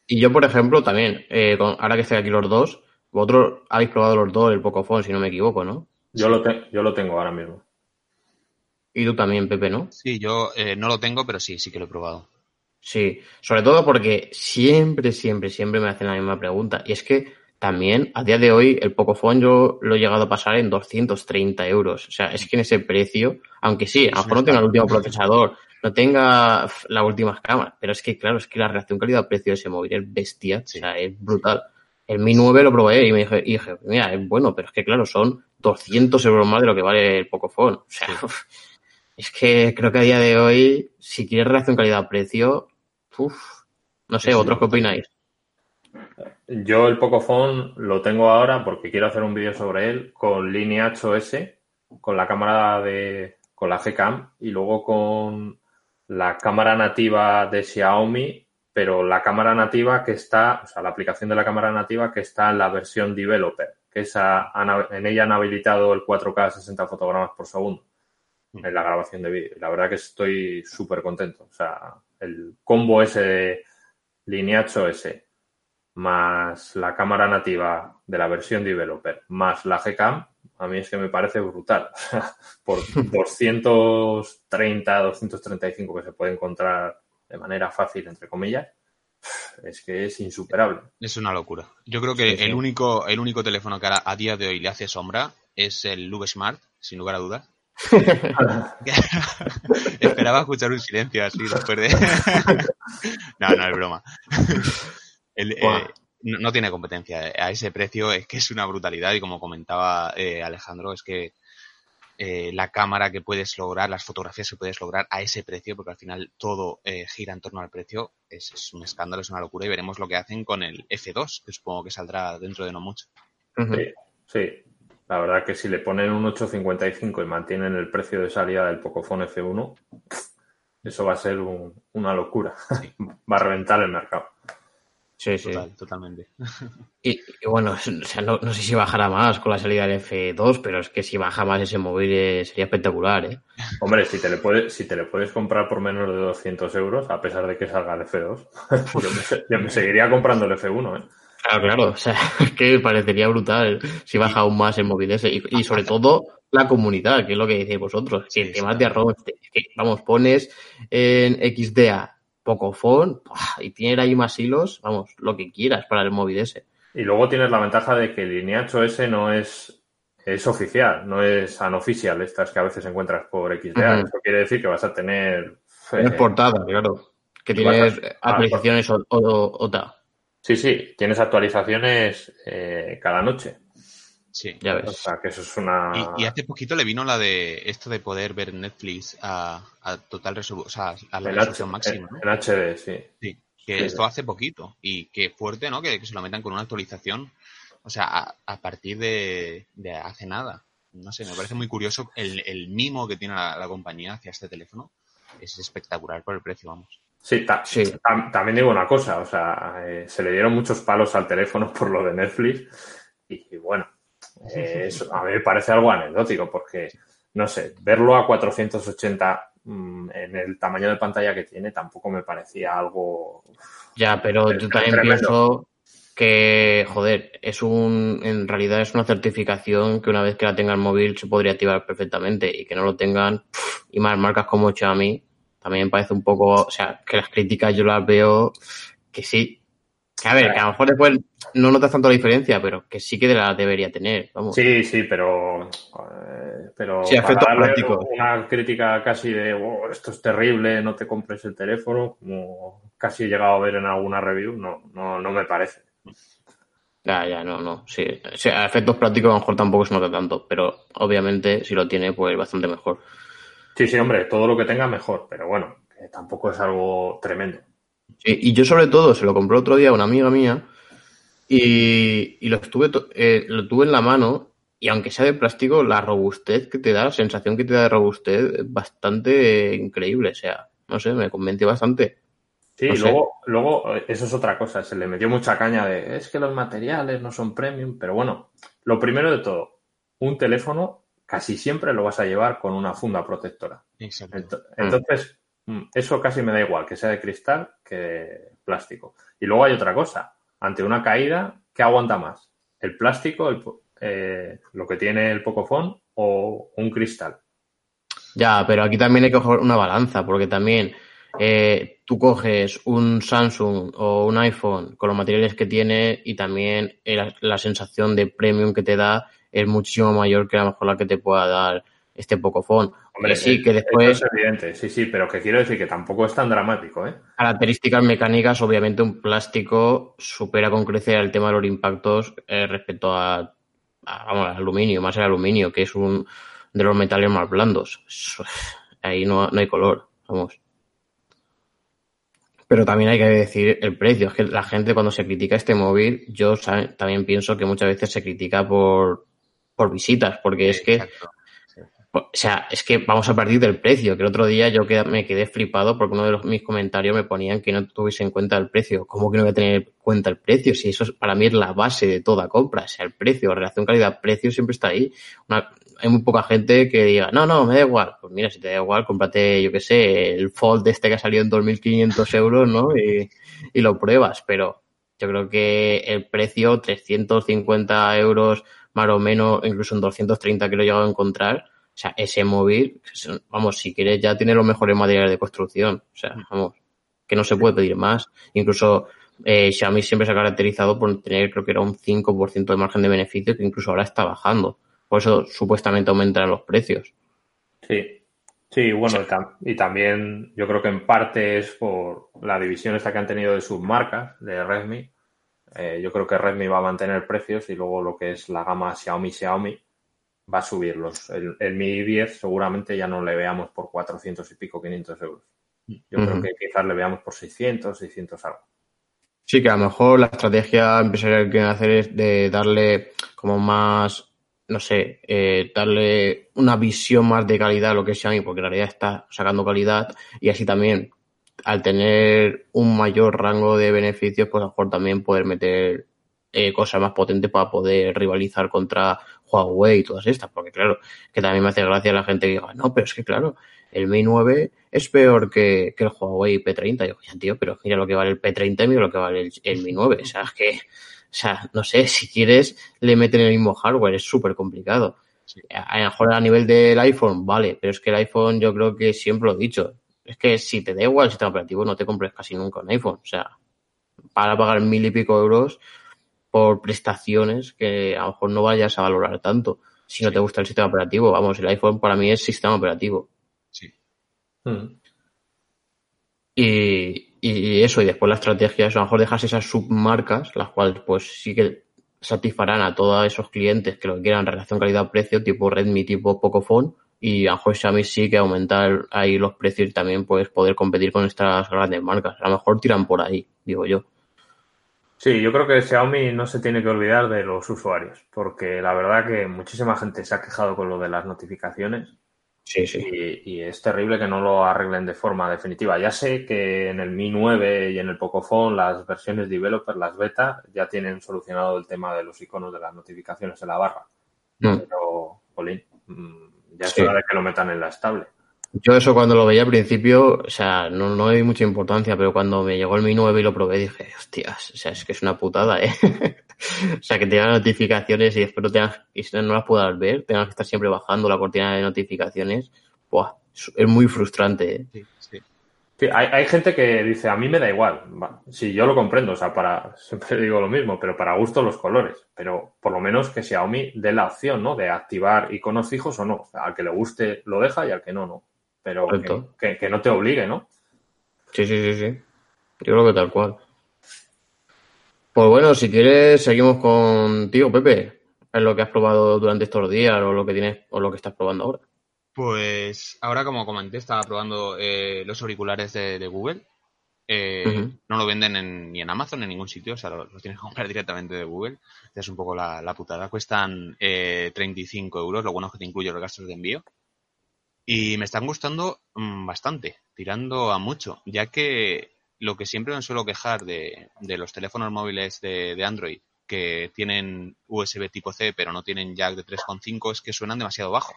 Y yo, por ejemplo, también, eh, ahora que estoy aquí los dos, vosotros habéis probado los dos el Pocophone, si no me equivoco, ¿no?
Yo lo, yo lo tengo ahora mismo.
Y tú también, Pepe, ¿no?
Sí, yo eh, no lo tengo, pero sí, sí que lo he probado.
Sí, sobre todo porque siempre, siempre, siempre me hacen la misma pregunta. Y es que también a día de hoy el Pocophone yo lo he llegado a pasar en 230 euros. O sea, es que en ese precio, aunque sí, a lo mejor no tenga el último procesador, no tenga la última cámara, pero es que claro, es que la reacción calidad-precio de ese móvil es bestia, o sea, es brutal. El Mi 9 lo probé y me dije, y dije, mira, es bueno, pero es que claro, son 200 euros más de lo que vale el Pocophone. O sea, es que creo que a día de hoy, si quieres relación calidad-precio, no sé, ¿otros qué opináis?
Yo el Pocophone lo tengo ahora porque quiero hacer un vídeo sobre él con línea 8S, con la cámara de, con la Gcam y luego con la cámara nativa de Xiaomi, pero la cámara nativa que está, o sea, la aplicación de la cámara nativa que está en la versión developer, que esa, en ella han habilitado el 4K a 60 fotogramas por segundo en la grabación de vídeo. La verdad que estoy súper contento. O sea, el combo ese de línea 8S más la cámara nativa de la versión developer, más la Gcam, a mí es que me parece brutal. Por 230, 235 que se puede encontrar de manera fácil, entre comillas, es que es insuperable.
Es una locura. Yo creo que el único el único teléfono que a día de hoy le hace sombra es el Lube Smart, sin lugar a dudas. Esperaba escuchar un silencio así después de. no, no es broma. Eh, no, tiene competencia. A ese precio es que es una brutalidad y como comentaba eh, Alejandro, es que eh, la cámara que puedes lograr, las fotografías que puedes lograr a ese precio, porque al final todo gira en torno al precio, es, un escándalo, es una locura y veremos lo que hacen con el F2, que supongo que saldrá dentro de no mucho.
Sí, sí. La verdad que si le ponen un 8.55 y mantienen el precio de salida del Pocophone F1, eso va a ser una locura. va a reventar el mercado.
Sí, sí.
totalmente.
Y, bueno, o sea, no, sé si bajará más con la salida del F2, pero es que si baja más ese móvil eh, sería espectacular, ¿eh?
Hombre, si te, le puedes, si te le puedes comprar por menos de 200 euros, a pesar de que salga el F2, yo, me, seguiría comprando el F1, ¿eh?
Claro, claro. O sea, es que parecería brutal si baja aún más el móvil ese. Y, sobre todo la comunidad, que es lo que decís vosotros. Si el tema de arroz, vamos, pones en XDA Pocophone y tiene ahí más hilos, vamos, lo que quieras para el móvil ese.
Y luego tienes la ventaja de que el línea 8S no es, es oficial, no es unofficial, estas que a veces encuentras por XDA. Eso quiere decir que vas a tener.
Es eh, portada, claro. Que tienes actualizaciones o, o,
Sí, sí, tienes actualizaciones eh, cada noche.
Sí.
Ya ves.
O sea, que eso es una...
Y, hace poquito le vino la de esto de poder ver Netflix a, total resolución, o sea, a la resolución máxima,
En, HD, sí.
Sí, que esto hace poquito y que fuerte, ¿no? Que, se lo metan con una actualización, o sea, a, partir de, hace nada. No sé, me parece muy curioso el, mimo que tiene la, compañía hacia este teléfono. Es espectacular por el precio, vamos.
Sí, también digo una cosa, o sea, eh, se le dieron muchos palos al teléfono por lo de Netflix y bueno, eh, a mí me parece algo anecdótico porque, no sé, verlo a 480 mm, en el tamaño de pantalla que tiene tampoco me parecía algo...
Ya, pero yo también pienso que, joder, es un, en realidad es una certificación que una vez que la tenga el móvil se podría activar perfectamente y que no lo tengan, y más marcas como Xiaomi, también me parece un poco, o sea, que las críticas yo las veo que sí, que a ver, que a lo mejor después no notas tanto la diferencia, pero que sí que la debería tener, vamos.
Sí, sí, pero, eh, pero
Sí,
para
efectos
darle
prácticos.
una crítica casi de "Oh, esto es terrible, no te compres el teléfono, como casi he llegado a ver en alguna review, no, no, no me parece.
Ya, ya, no, no, sí. O sea, a efectos prácticos a lo mejor tampoco se nota tanto, pero obviamente si lo tiene, pues bastante mejor.
Sí, sí, hombre, todo lo que tenga mejor, pero bueno, que tampoco es algo tremendo.
Sí, y yo sobre todo se lo compré otro día a una amiga mía y, y lo, estuve to- eh, lo tuve en la mano y aunque sea de plástico, la robustez que te da, la sensación que te da de robustez es bastante eh, increíble. O sea, no sé, me convenció bastante.
Sí,
No sé.
luego, luego, eh, eso es otra cosa, se le metió mucha caña de, es que los materiales no son premium, pero bueno, lo primero de todo, un teléfono casi siempre lo vas a llevar con una funda protectora.
Exacto.
Ento- Entonces, eso casi me da igual, que sea de cristal que plástico. Y luego hay otra cosa, ante una caída, ¿qué aguanta más? ¿El plástico, el eh, lo que tiene el Pocophone o un cristal?
Ya, pero aquí también hay que coger una balanza, porque también eh, tú coges un Samsung o un iPhone con los materiales que tiene y también la, la sensación de premium que te da es muchísimo mayor que a lo mejor la que te pueda dar este Pocophone.
Hombre,
sí,
eh,
que después
Eso es evidente, sí, sí, pero que quiero decir que tampoco es tan dramático, ¿eh?
características mecánicas, obviamente un plástico supera con crecer el tema de los impactos eh, respecto a, a, vamos, al aluminio, más el aluminio, que es un de los metales más blandos. Ahí no, no hay color, vamos. Pero también hay que decir el precio. Es que la gente cuando se critica este móvil, yo también pienso que muchas veces se critica por, por visitas, porque es que
Exacto.
O sea, es que vamos a partir del precio, que el otro día yo me quedé flipado porque uno de los, mis comentarios me ponían que no tuviese en cuenta el precio. ¿Cómo que no voy a tener en cuenta el precio? Si eso es- para mí es la base de toda compra, o sea, el precio, relación calidad-precio siempre está ahí. Una- hay muy poca gente que diga, no, no, me da igual. Pues mira, si te da igual, cómprate, yo qué sé, el Fold este que ha salido en 2.500 euros, ¿no? Y, y lo pruebas, pero yo creo que el precio, 350 euros más o menos, incluso en 230 que lo he llegado a encontrar, o sea, ese móvil, vamos, si quieres ya tiene los mejores materiales de construcción. O sea, vamos, que no se puede pedir más. Incluso eh, Xiaomi siempre se ha caracterizado por tener, creo que era un 5% de margen de beneficio, que incluso ahora está bajando. Por eso supuestamente aumentan los precios.
Sí, sí, bueno, y tam- y también yo creo que en parte es por la división esta que han tenido de submarcas de Redmi. Eh, yo creo que Redmi va a mantener precios y luego lo que es la gama Xiaomi Xiaomi va a subirlos. El, el Mi 10 seguramente ya no le veamos por 400 y pico, 500 euros. Yo creo que quizás le veamos por 600, 600 algo.
Sí, que a lo mejor la estrategia empresarial que hacer es de darle como más, no sé, eh, darle una visión más de calidad a lo que es Xiaomi, porque en realidad está sacando calidad y así también, al tener un mayor rango de beneficios, pues a lo mejor también poder meter eh, cosas más potentes para poder rivalizar contra Huawei y todas estas, porque claro, que también me hace gracia la gente que diga, no, pero es que claro, el Mi 9 es peor que, que el Huawei P30. Y digo, ya tío, pero mira lo que vale el P30 y mira lo que vale el, el Mi 9. O sea, es que, o sea, no sé, si quieres le meten el mismo hardware, es súper complicado.
Sí.
A lo mejor a nivel del iPhone, vale, pero es que el iPhone yo creo que siempre lo he dicho. Es que si te da igual el sistema operativo, no te compres casi nunca un iPhone. O sea, para pagar mil y pico euros por prestaciones que a lo mejor no vayas a valorar tanto. Si no
Sí.
te gusta el sistema operativo, vamos, el iPhone para mí es sistema operativo.
Sí.
Mm.
Y, y eso, y después la estrategia es a lo mejor dejas esas submarcas, las cuales pues sí que satisfarán a todos esos clientes que lo quieran relación calidad-precio, tipo Redmi, tipo Pocophone, y a lo mejor Xiaomi sí que aumentar ahí los precios y también pues poder competir con estas grandes marcas. A lo mejor tiran por ahí, digo yo.
Sí, yo creo que Xiaomi no se tiene que olvidar de los usuarios, porque la verdad que muchísima gente se ha quejado con lo de las notificaciones
Sí, sí.
y, y es terrible que no lo arreglen de forma definitiva. Ya sé que en el Mi 9 y en el Pocophone las versiones developer, las beta, ya tienen solucionado el tema de los iconos de las notificaciones en la barra.
Mm.
Pero, Jolín, mm, ya es
Sí.
hora de que lo metan en la estable.
Yo eso cuando lo veía al principio, o sea, no, no le di mucha importancia, pero cuando me llegó el Mi 9 y lo probé dije, hostias, o sea, es que es una putada, ¿eh? o sea, que te llegan notificaciones y después tengas, no las puedas ver, tengas que estar siempre bajando la cortina de notificaciones. Buah, es, muy frustrante. ¿eh?
Sí, sí.
Hay, hay gente que dice, a mí me da igual. Sí, yo lo comprendo, o sea, para, siempre digo lo mismo, pero para gusto los colores. Pero por lo menos que Xiaomi dé la opción, ¿no? De activar iconos fijos o no. O al que le guste lo deja y al que no, no. Pero que, que- que no te obligue, ¿no?
Sí, sí, sí, sí. Yo creo que tal cual. Pues bueno, si quieres, seguimos contigo, Pepe. Es lo que has probado durante estos días o lo que tienes o lo que estás probando ahora.
Pues ahora, como comenté, estaba probando eh, los auriculares de, de Google. Eh. No lo venden en- ni en Amazon ni en ningún sitio, o sea, lo, lo tienes que comprar directamente de Google. Es un poco la, la putada. Cuestan eh, 35 euros, lo bueno es que te incluye los gastos de envío. Y me están gustando mm, bastante, tirando a mucho, ya que lo que siempre me suelo quejar de, de los teléfonos móviles de, de Android, que tienen USB tipo C pero no tienen jack de 3.5, es que suenan demasiado bajo.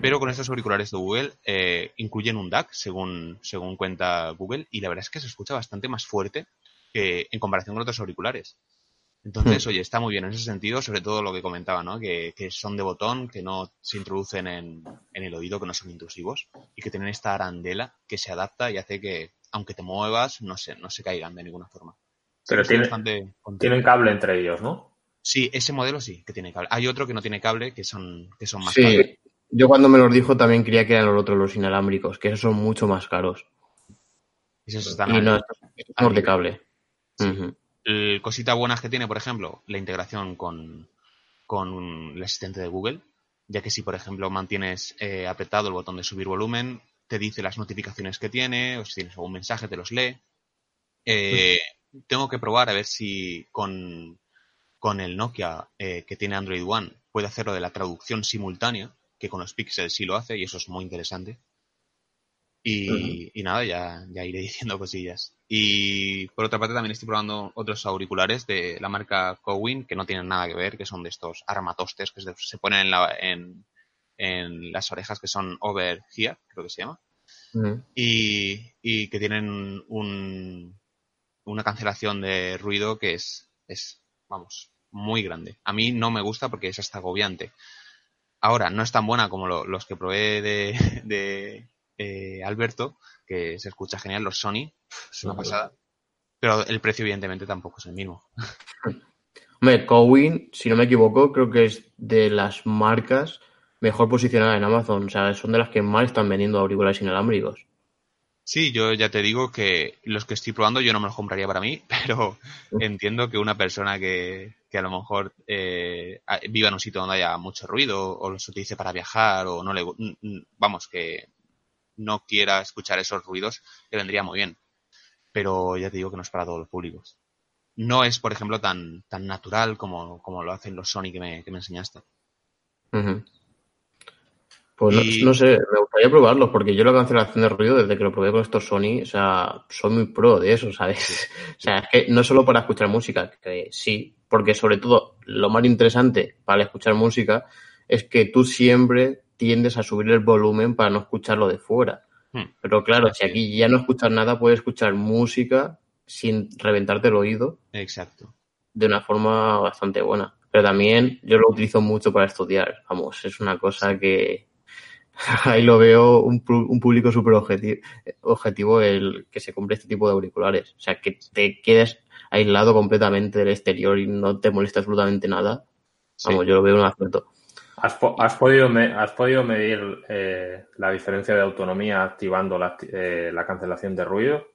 Pero con estos auriculares de Google eh, incluyen un DAC, según, según cuenta Google, y la verdad es que se escucha bastante más fuerte que en comparación con otros auriculares. Entonces,
Hmm.
oye, está muy bien en ese sentido, sobre todo lo que comentaba, ¿no? Que, que son de botón, que no se introducen en, en el oído, que no son intrusivos, y que tienen esta arandela que se adapta y hace que, aunque te muevas, no se, no se caigan de ninguna forma.
Pero tiene-. Tienen cable entre ellos, ¿no?
Sí, ese modelo sí, que tiene cable. Hay otro que no tiene cable, que son, que son más
Sí,
caros.
yo cuando me los dijo también creía que eran los otros, los inalámbricos, que esos son mucho más caros.
Esos están
Y no, estos estos son de cable. Ujú.
El- cosita buenas que tiene, por ejemplo, la integración con, con el asistente de Google, ya que si, por ejemplo, mantienes eh, apretado el botón de subir volumen, te dice las notificaciones que tiene, o si tienes algún mensaje, te los lee. Eh, Tengo que probar a ver si con, con el Nokia eh, que tiene Android One puede hacerlo de la traducción simultánea, que con los Pixels sí lo hace, y eso es muy interesante. Y, y nada, ya, ya iré diciendo cosillas. Y por otra parte también estoy probando otros auriculares de la marca Cowin que no tienen nada que ver, que son de estos armatostes que se, ponen en, la- en, en las orejas que son over here, creo que se llama. Y, y que tienen un, una cancelación de ruido que es, es, vamos, muy grande. A mí no me gusta porque es hasta agobiante. Ahora, no es tan buena como lo- los que probé de, de eh, Alberto, que se escucha genial, los Sony, es una pasada. Pero el precio, evidentemente, tampoco es el mismo.
Hombre, Cowin, si no me equivoco, creo que es de las marcas mejor posicionadas en Amazon. O sea, son de las que más están vendiendo auriculares inalámbricos.
Sí, yo ya te digo que los que estoy probando yo no me los compraría para mí, pero entiendo que una persona que, que a lo mejor eh, viva en un sitio donde haya mucho ruido o los utilice para viajar o no le, vamos, que no quiera escuchar esos ruidos, le vendría muy bien. Pero ya te digo que no es para todos los públicos. No es, por ejemplo, tan, tan natural como, como lo hacen los Sony que me, que me enseñaste.
Pues
Y-
no, sé, me gustaría probarlos, porque yo la cancelación de ruido, desde que lo probé con estos Sony, o sea, soy muy pro de eso, ¿sabes? O sea, es que no solo para escuchar música, que sí, porque sobre todo lo más interesante para escuchar música es que tú siempre tiendes a subir el volumen para no escucharlo de fuera.
Hmm.
Pero claro, si aquí ya no escuchas nada, puedes escuchar música sin reventarte el oído
Exacto.
de una forma bastante buena. Pero también yo lo utilizo mucho para estudiar. Vamos, es una cosa que ahí lo veo un, un público súper objetivo, objetivo el que se compre este tipo de auriculares. O sea, que te quedes aislado completamente del exterior y no te molesta absolutamente nada.
Sí.
Vamos, yo lo veo un acierto.
¿Has, po- has podido, me- has podido medir eh, la diferencia de autonomía activando la, eh, la cancelación de ruido?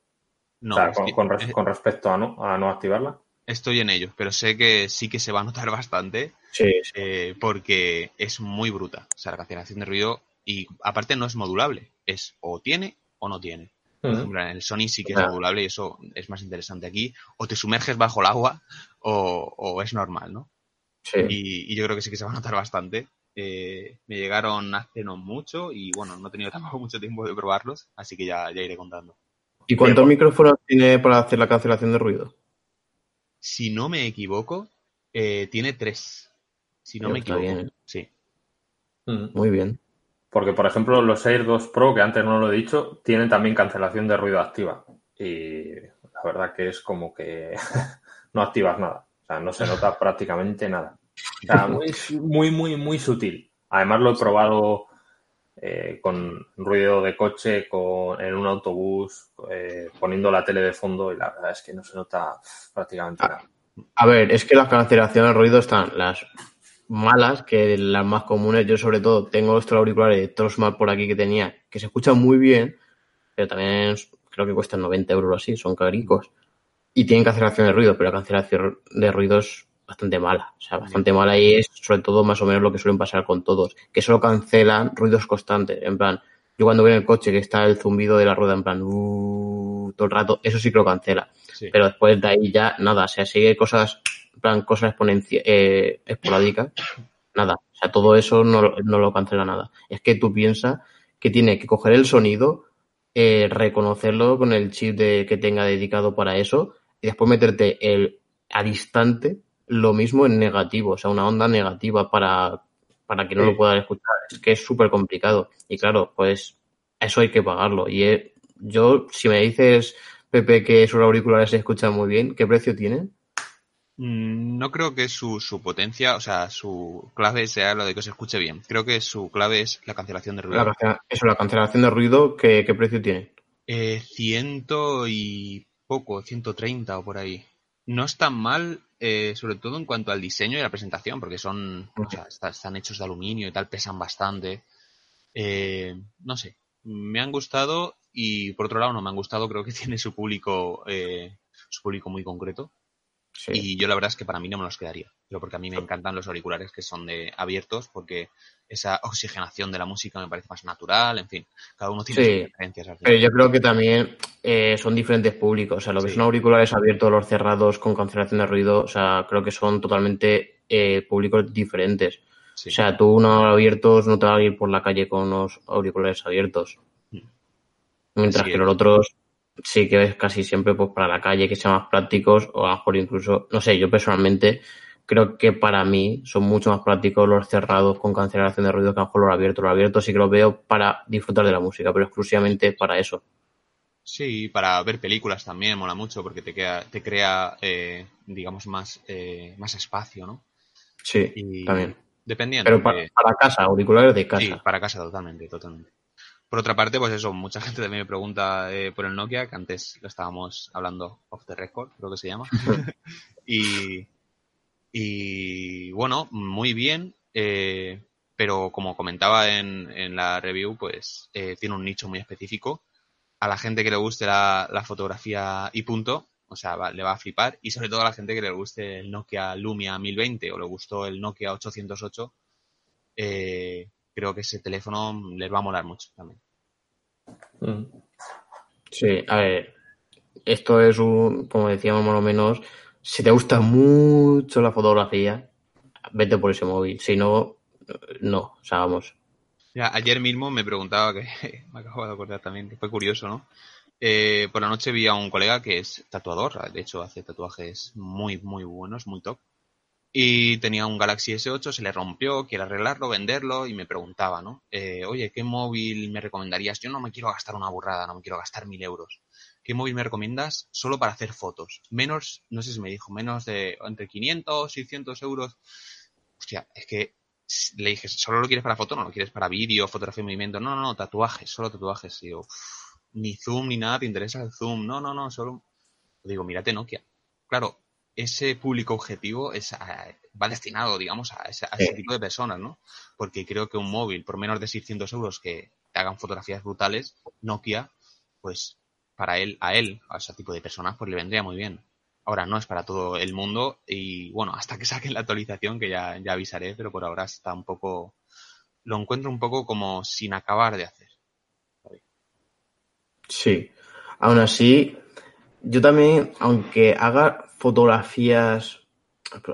No,
o sea,
es
con,
que-
con res- con respecto a no, a no activarla.
estoy en ello, pero sé que sí que se va a notar bastante
Sí, sí.
eh, porque es muy bruta. O sea, la cancelación de ruido y aparte no es modulable, es o tiene o no tiene. Ejemplo, en el Sony sí que es modulable y eso es más interesante aquí. O te sumerges bajo el agua o, o es normal, ¿no?
Sí.
Y, y yo creo que sí que se va a notar bastante. Eh, me llegaron hace no mucho y bueno, no he tenido tampoco mucho tiempo de probarlos, así que ya, ya iré contando.
¿Y cuántos
Bien,
micrófonos tiene para hacer la cancelación de ruido?
Si no me equivoco, eh, tiene tres. Si no
Pero
me equivoco.
bien, ¿eh?
Sí.
Ujú.
Muy bien.
Porque, por ejemplo, los Air 2 Pro, que antes no lo he dicho, tienen también cancelación de ruido activa. Y la verdad que es como que no activas nada. Sea, no se nota prácticamente nada. O sea, muy, muy, muy, muy sutil. Además lo he probado eh, con ruido de coche, con, en un autobús, eh, poniendo la tele de fondo y la verdad es que no se nota prácticamente nada.
A ver, es que las cancelaciones de ruido están las malas, que las más comunes. Yo sobre todo tengo estos auriculares de Trosmar por aquí que tenía, que se escuchan muy bien, pero también creo que cuestan 90 euros así, son caricos. Y tienen cancelación de ruido, pero la cancelación de ruido es bastante mala. O sea, bastante mala y es sobre todo más o menos lo que suelen pasar con todos, que solo cancelan ruidos constantes. En plan, yo cuando voy en el coche que está el zumbido de la rueda en plan, uh, todo el rato, eso sí que lo cancela. Pero después de ahí ya nada, o sea, sigue cosas, en plan, cosas exponenciales, eh, esporádicas, nada. O sea, todo eso no, no lo cancela nada. Es que tú piensas que tiene que coger el sonido, eh, reconocerlo con el chip de, que tenga dedicado para eso y después meterte el a distante lo mismo en negativo, o sea, una onda negativa para, para que no lo puedan escuchar. Es que es súper complicado. Y claro, pues eso hay que pagarlo. Y eh, yo, si me dices, Pepe, que sus auriculares se escuchan muy bien, ¿qué precio tienen?
Mm, no creo que su, su potencia, o sea, su clave sea lo de que se escuche bien. Creo que su clave es la cancelación de ruido.
eso, la cancelación de ruido, ¿qué, precio tiene?
Eh, ciento y poco, 130 o por ahí. No es tan mal eh, sobre todo en cuanto al diseño y la presentación, porque son, o sea, están hechos de aluminio y tal, pesan bastante. Eh, no sé, me han gustado y por otro lado no me han gustado, creo que tiene su público, eh, su público muy concreto. Y yo la verdad es que para mí no me los quedaría. Pero porque a mí me encantan los auriculares que son de abiertos, porque esa oxigenación de la música me parece más natural, en fin, cada uno tiene sus
preferencias. Pero yo creo que también eh, son diferentes públicos. O sea, lo que son auriculares abiertos, los cerrados con cancelación de ruido, o sea, creo que son totalmente eh, públicos diferentes. O sea, tú unos abiertos no te vas a ir por la calle con unos auriculares abiertos. Mm. Mientras que los otros sí que es casi siempre pues para la calle que sean más prácticos o a lo mejor incluso, no sé, yo personalmente creo que para mí son mucho más prácticos los cerrados con cancelación de ruido que a lo mejor los abiertos. Los abiertos sí que los veo para disfrutar de la música, pero exclusivamente para eso.
Sí, para ver películas también mola mucho porque te, queda, te crea, eh, digamos, más, eh, más espacio, ¿no?
Sí, también.
Dependiendo.
Pero para, para, casa, auriculares de casa. Sí,
para casa totalmente, totalmente. Por otra parte, pues eso, mucha gente también me pregunta eh, por el Nokia, que antes lo estábamos hablando off the record, creo que se llama. y, y bueno, muy bien, eh, pero como comentaba en, en la review, pues eh, tiene un nicho muy específico. A la gente que le guste la, la fotografía y punto, o sea, le va a flipar. Y sobre todo a la gente que le guste el Nokia Lumia 1020 o le gustó el Nokia 808, eh, creo que ese teléfono les va a molar mucho también.
Mm. Sí, a ver, esto es un, como decíamos más o menos, si te gusta mucho la fotografía, vete por ese móvil, si no, no, o sea, vamos.
ayer mismo me preguntaba, que me acabo de acordar también, que fue curioso, ¿no? Eh, por la noche vi a un colega que es tatuador, de hecho hace tatuajes muy, muy buenos, muy top. Y tenía un Galaxy S8, se le rompió, quiere arreglarlo, venderlo y me preguntaba, ¿no? Eh, Oye, ¿qué móvil me recomendarías? Yo no me quiero gastar una burrada, no me quiero gastar mil euros. ¿Qué móvil me recomiendas solo para hacer fotos? Menos, no sé si me dijo, menos de entre 500, 600 euros. Hostia, es que le dije, ¿solo lo quieres para foto? No lo quieres para vídeo, fotografía y movimiento. No, no, no, tatuajes, solo tatuajes. Yo, ni zoom ni nada, ¿te interesa el zoom? No, no, no, solo. Digo, mírate Nokia. Claro, ese público objetivo es, va destinado, digamos, a ese, tipo de personas, ¿no? Porque creo que un móvil por menos de 600 euros que te hagan fotografías brutales, Nokia, pues para él, a él, a ese tipo de personas, pues le vendría muy bien. Ahora no es para todo el mundo y bueno, hasta que saquen la actualización que ya, ya avisaré, pero por ahora está un poco, lo encuentro un poco como sin acabar de hacer.
Sí, aún así, yo también, aunque haga fotografías,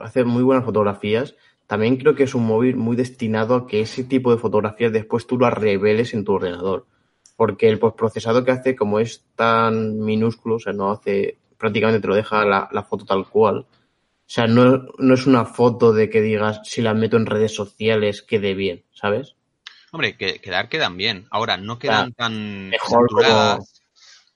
hace muy buenas fotografías, también creo que es un móvil muy destinado a que ese tipo de fotografías después tú las reveles en tu ordenador. Porque el postprocesado que hace, como es tan minúsculo, o sea, no hace, prácticamente te lo deja la, la foto tal cual. O sea, no, no, es una foto de que digas, si la meto en redes sociales, quede bien, ¿sabes?
Hombre, que, quedar quedan bien. Ahora, no quedan tan
mejor
saturadas,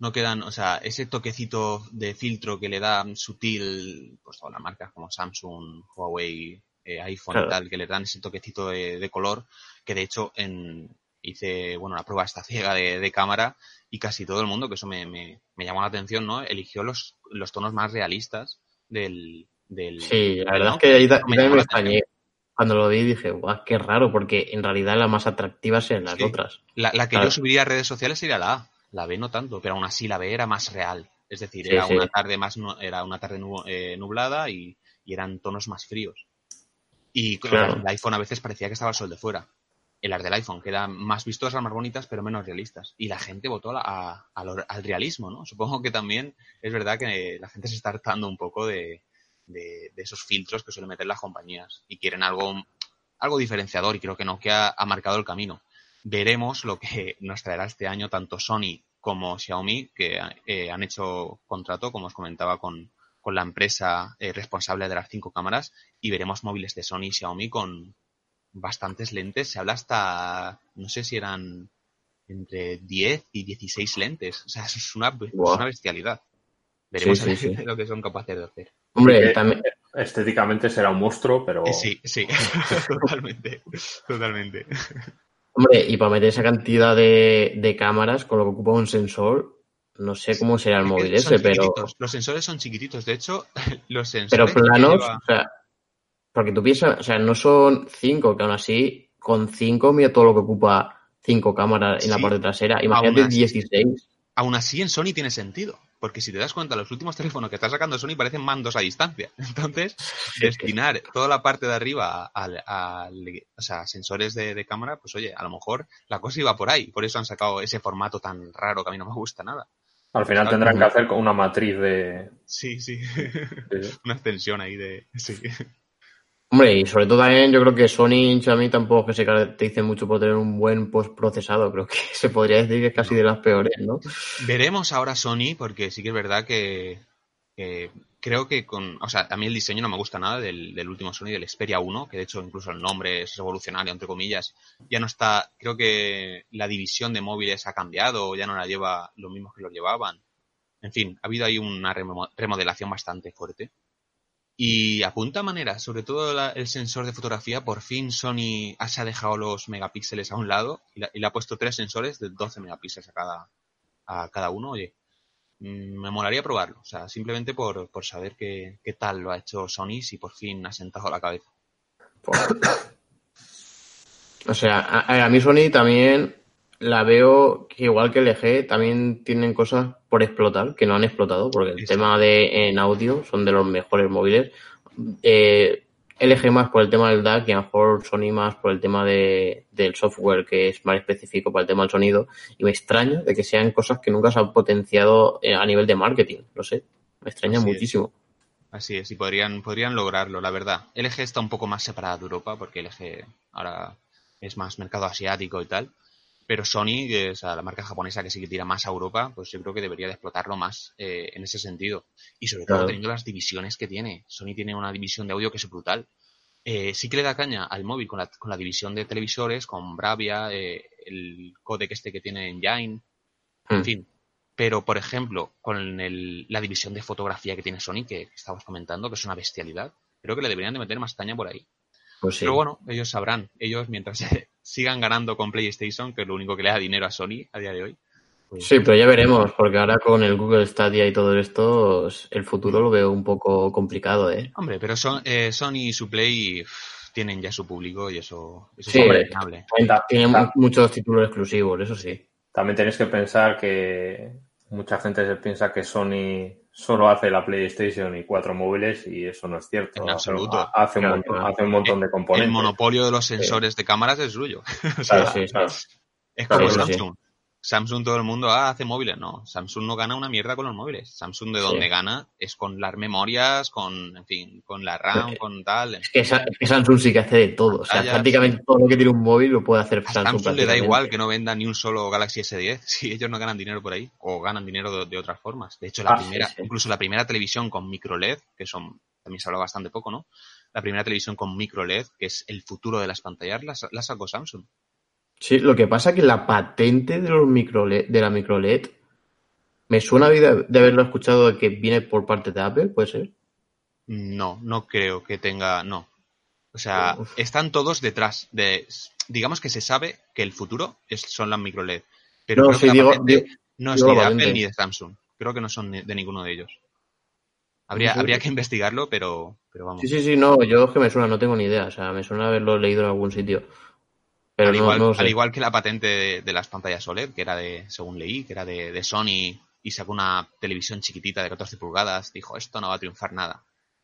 no quedan, o sea, ese toquecito de filtro que le da sutil, pues todas las marcas como Samsung, Huawei, eh, iPhone
Claro.
y tal, que le dan ese toquecito de, de color, que de hecho en, hice, bueno, la prueba esta ciega de, de cámara y casi todo el mundo, que eso me, me, me llamó la atención, ¿no? Eligió los, los tonos más realistas del... del
Sí, la verdad
¿no?
es que ahí
me la
extrañé. Cuando lo vi dije, guau, qué raro, porque en realidad las más atractivas eran las
Sí.
otras.
La, la que
Claro.
yo subiría a redes sociales sería la A. La B no tanto, pero aún así la B era más real. Es decir,
Sí,
era
sí.
una tarde más era una tarde nu- eh, nublada y, y eran tonos más fríos. Y
Claro.
del iPhone a veces parecía que estaba el sol de fuera. En las del iPhone, que eran más vistosas, más bonitas, pero menos realistas. Y la gente votó a a- a lo- al realismo, ¿no? Supongo que también es verdad que la gente se está hartando un poco de, de- de esos filtros que suelen meter las compañías y quieren algo, algo diferenciador y creo que Nokia ha marcado el camino veremos lo que nos traerá este año tanto Sony como Xiaomi, que eh, han hecho contrato, como os comentaba, con, con la empresa eh, responsable de las cinco cámaras, y veremos móviles de Sony y Xiaomi con bastantes lentes. Se habla hasta, no sé si eran entre 10 y 16 lentes. O sea, eso es una, es una bestialidad. Veremos
Sí,
a
sí,
ver
sí.
lo que son capaces de hacer.
Hombre, también,
Estéticamente será un monstruo, pero
Eh, sí, sí, totalmente, totalmente.
Hombre, y para meter esa cantidad de, de cámaras con lo que ocupa un sensor, no sé cómo será el móvil ese, pero.
Los sensores son chiquititos. De hecho, los
pero
sensores. que
planos,
lleva-
o sea, porque tú piensas, o sea, no son cinco, que aún así, con cinco mira todo lo que ocupa cinco cámaras en la parte trasera.
aún
Imagínate
así.
16.
Aún así, en Sony tiene sentido. Porque si te das cuenta, los últimos teléfonos que está sacando Sony parecen mandos a distancia. Entonces, destinar toda la parte de arriba al, al- o sea, sensores de, de cámara, pues oye, a lo mejor la cosa iba por ahí. Por eso han sacado ese formato tan raro que a mí no me gusta nada.
al final tendrán que hacer con una matriz de...
Sí, sí.
de-
Una extensión ahí de. Sí.
Hombre, y sobre todo también yo creo que Sony Xiaomi tampoco que se caractericen mucho por tener un buen postprocesado. Creo que se podría decir que es casi de las peores, ¿no?
Veremos ahora Sony, porque sí que es verdad que, que creo que con. O sea, a mí el diseño no me gusta nada del, del último Sony, del Xperia 1, que de hecho incluso el nombre es revolucionario, entre comillas. Ya no está. Creo que la división de móviles ha cambiado, ya no la lleva los mismos que lo llevaban. En fin, ha habido ahí una remo- remodelación bastante fuerte. Y apunta maneras, sobre todo el sensor de fotografía, por fin Sony se ha dejado los megapíxeles a un lado y, le ha puesto tres sensores de 12 megapíxeles a cada, a cada uno. Oye, mm, me molaría probarlo, o sea, simplemente por, por saber qué, qué tal lo ha hecho Sony, si por fin ha sentado la cabeza.
O sea, a, a mí Sony también la veo que igual que LG también tienen cosas por explotar que no han explotado porque el tema de en audio son de los mejores móviles. Eh, LG más por el tema del DAC y a lo mejor Sony más por el tema de, del software que es más específico para el tema del sonido y me extraña de que sean cosas que nunca se han potenciado eh, a nivel de marketing, no sé, me extraña
Así es.
muchísimo.
Así es, y podrían, podrían lograrlo, la verdad. LG está un poco más separada de Europa, porque LG ahora es más mercado asiático y tal. Pero Sony, que es la marca japonesa que sí que tira más a Europa, pues yo creo que debería de explotarlo más eh, en ese sentido. Y sobre todo
Claro.
teniendo las divisiones que tiene. Sony tiene una división de audio que es brutal. Eh, sí que le da caña al móvil con la, con la división de televisores, con Bravia, eh, el codec este que tiene en
Hmm.
fin. Pero, por ejemplo, con el- la división de fotografía que tiene Sony, que estabas comentando, que es una bestialidad, creo que le deberían de meter más caña por ahí.
Pues sí.
Pero bueno, ellos sabrán. Ellos, mientras sigan ganando con PlayStation, que es lo único que le da dinero a Sony a día de hoy. pues-
Sí, pero ya veremos, porque ahora con el Google Stadia y todo esto, el futuro lo veo un poco complicado, ¿eh?
Hombre, pero son, eh, Sony y su Play tienen ya su público y eso, eso
Sí,
es
hombre. Tienen
ta-
muchos títulos exclusivos, eso sí.
También tenéis que pensar que mucha gente se piensa que Sony solo hace la PlayStation y cuatro móviles y eso no es cierto.
En absoluto.
Hace, un montón,
claro.
hace un montón de componentes.
El monopolio de los sensores de cámaras es suyo. O sea,
Claro,
Sí, sí,
claro.
Es como
sí, sí.
Samsung. Todo el mundo ah, hace móviles. No, Samsung no gana una mierda con los móviles. Samsung de
Sí.
donde gana es con las memorias, con, en fin, con la RAM, con tal.
Es que, Sa- es que Samsung sí que hace de todo. O sea, prácticamente todo lo que tiene un móvil lo puede hacer
A
Samsung.
Samsung le da igual que no venda ni un solo Galaxy S10 si ellos no ganan dinero por ahí o ganan dinero de, de otras formas. De hecho, la
Ah,
primera,
sí,
incluso la primera televisión con micro LED, que son también se habla bastante poco, ¿no? La primera televisión con micro LED, que es el futuro de las pantallas, la, la sacó Samsung.
Sí, lo que pasa es que la patente de los micro LED, de la micro LED me suena de, de haberlo escuchado de que viene por parte de Apple, ¿puede ser?
No, no creo que tenga, no. O sea, están todos detrás de, digamos que se sabe que el futuro es, son las micro LED, pero
No,
creo
sí,
que la
digo-
no es ni de Apple ni de Samsung. Creo que no son de ninguno de ellos. Habría,
Sí, sí.
habría que investigarlo, pero, pero vamos.
Sí, sí, sí, no, yo es que me suena, no tengo ni idea, o sea, me suena haberlo leído en algún sitio. Pero
al,
no,
igual,
no lo sé.
al igual que la patente de, de las pantallas OLED, que era de, según leí, que era de, de Sony y sacó una televisión chiquitita de 14 pulgadas, dijo, esto no va a triunfar nada.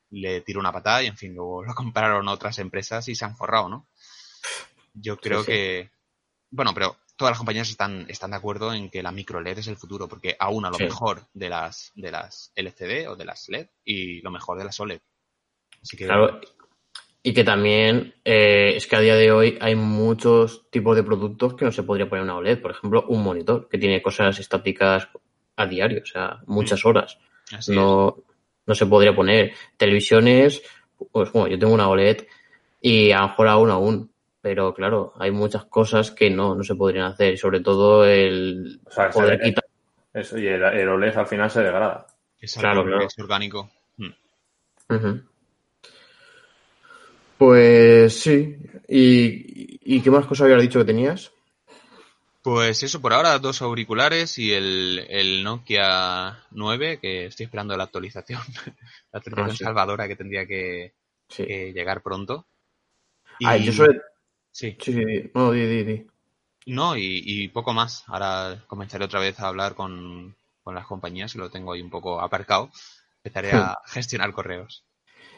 Le tiró una patada y, en fin, luego lo compraron otras empresas y se han forrado, ¿no? Yo creo
sí.
que... Bueno, pero todas las compañías están, están de acuerdo en que la micro LED es el futuro, porque aún a lo
Sí.
mejor de las, de las LCD o de las LED y lo mejor de las OLED. Así que...
Claro, y que también eh, es que a día de hoy hay muchos tipos de productos que no se podría poner una OLED. Por ejemplo, un monitor que tiene cosas estáticas a diario, o sea, muchas horas.
así es.
No, no se podría poner. Televisiones, pues bueno, yo tengo una OLED y a lo mejor aún aún. Pero claro, hay muchas cosas que no, no se podrían hacer. Y sobre todo el
O sea,
poder quitar.
Eso, y el, el OLED al final se degrada.
Es
claro,
algo
claro.
que es orgánico. Mm.
Ujú. Pues sí. ¿Y, y qué más cosas habías dicho que tenías?
Pues eso, por ahora dos auriculares y el, el Nokia 9, que estoy esperando la actualización. la actualización
Ah, sí.
salvadora que tendría que,
Sí.
que llegar pronto. Y,
Ah, yo.
Sí,
Sí, sí, sí. No, di, di, di.
no, y, y poco más. Ahora comenzaré otra vez a hablar con, con las compañías, lo tengo ahí un poco aparcado. Empezaré a gestionar correos.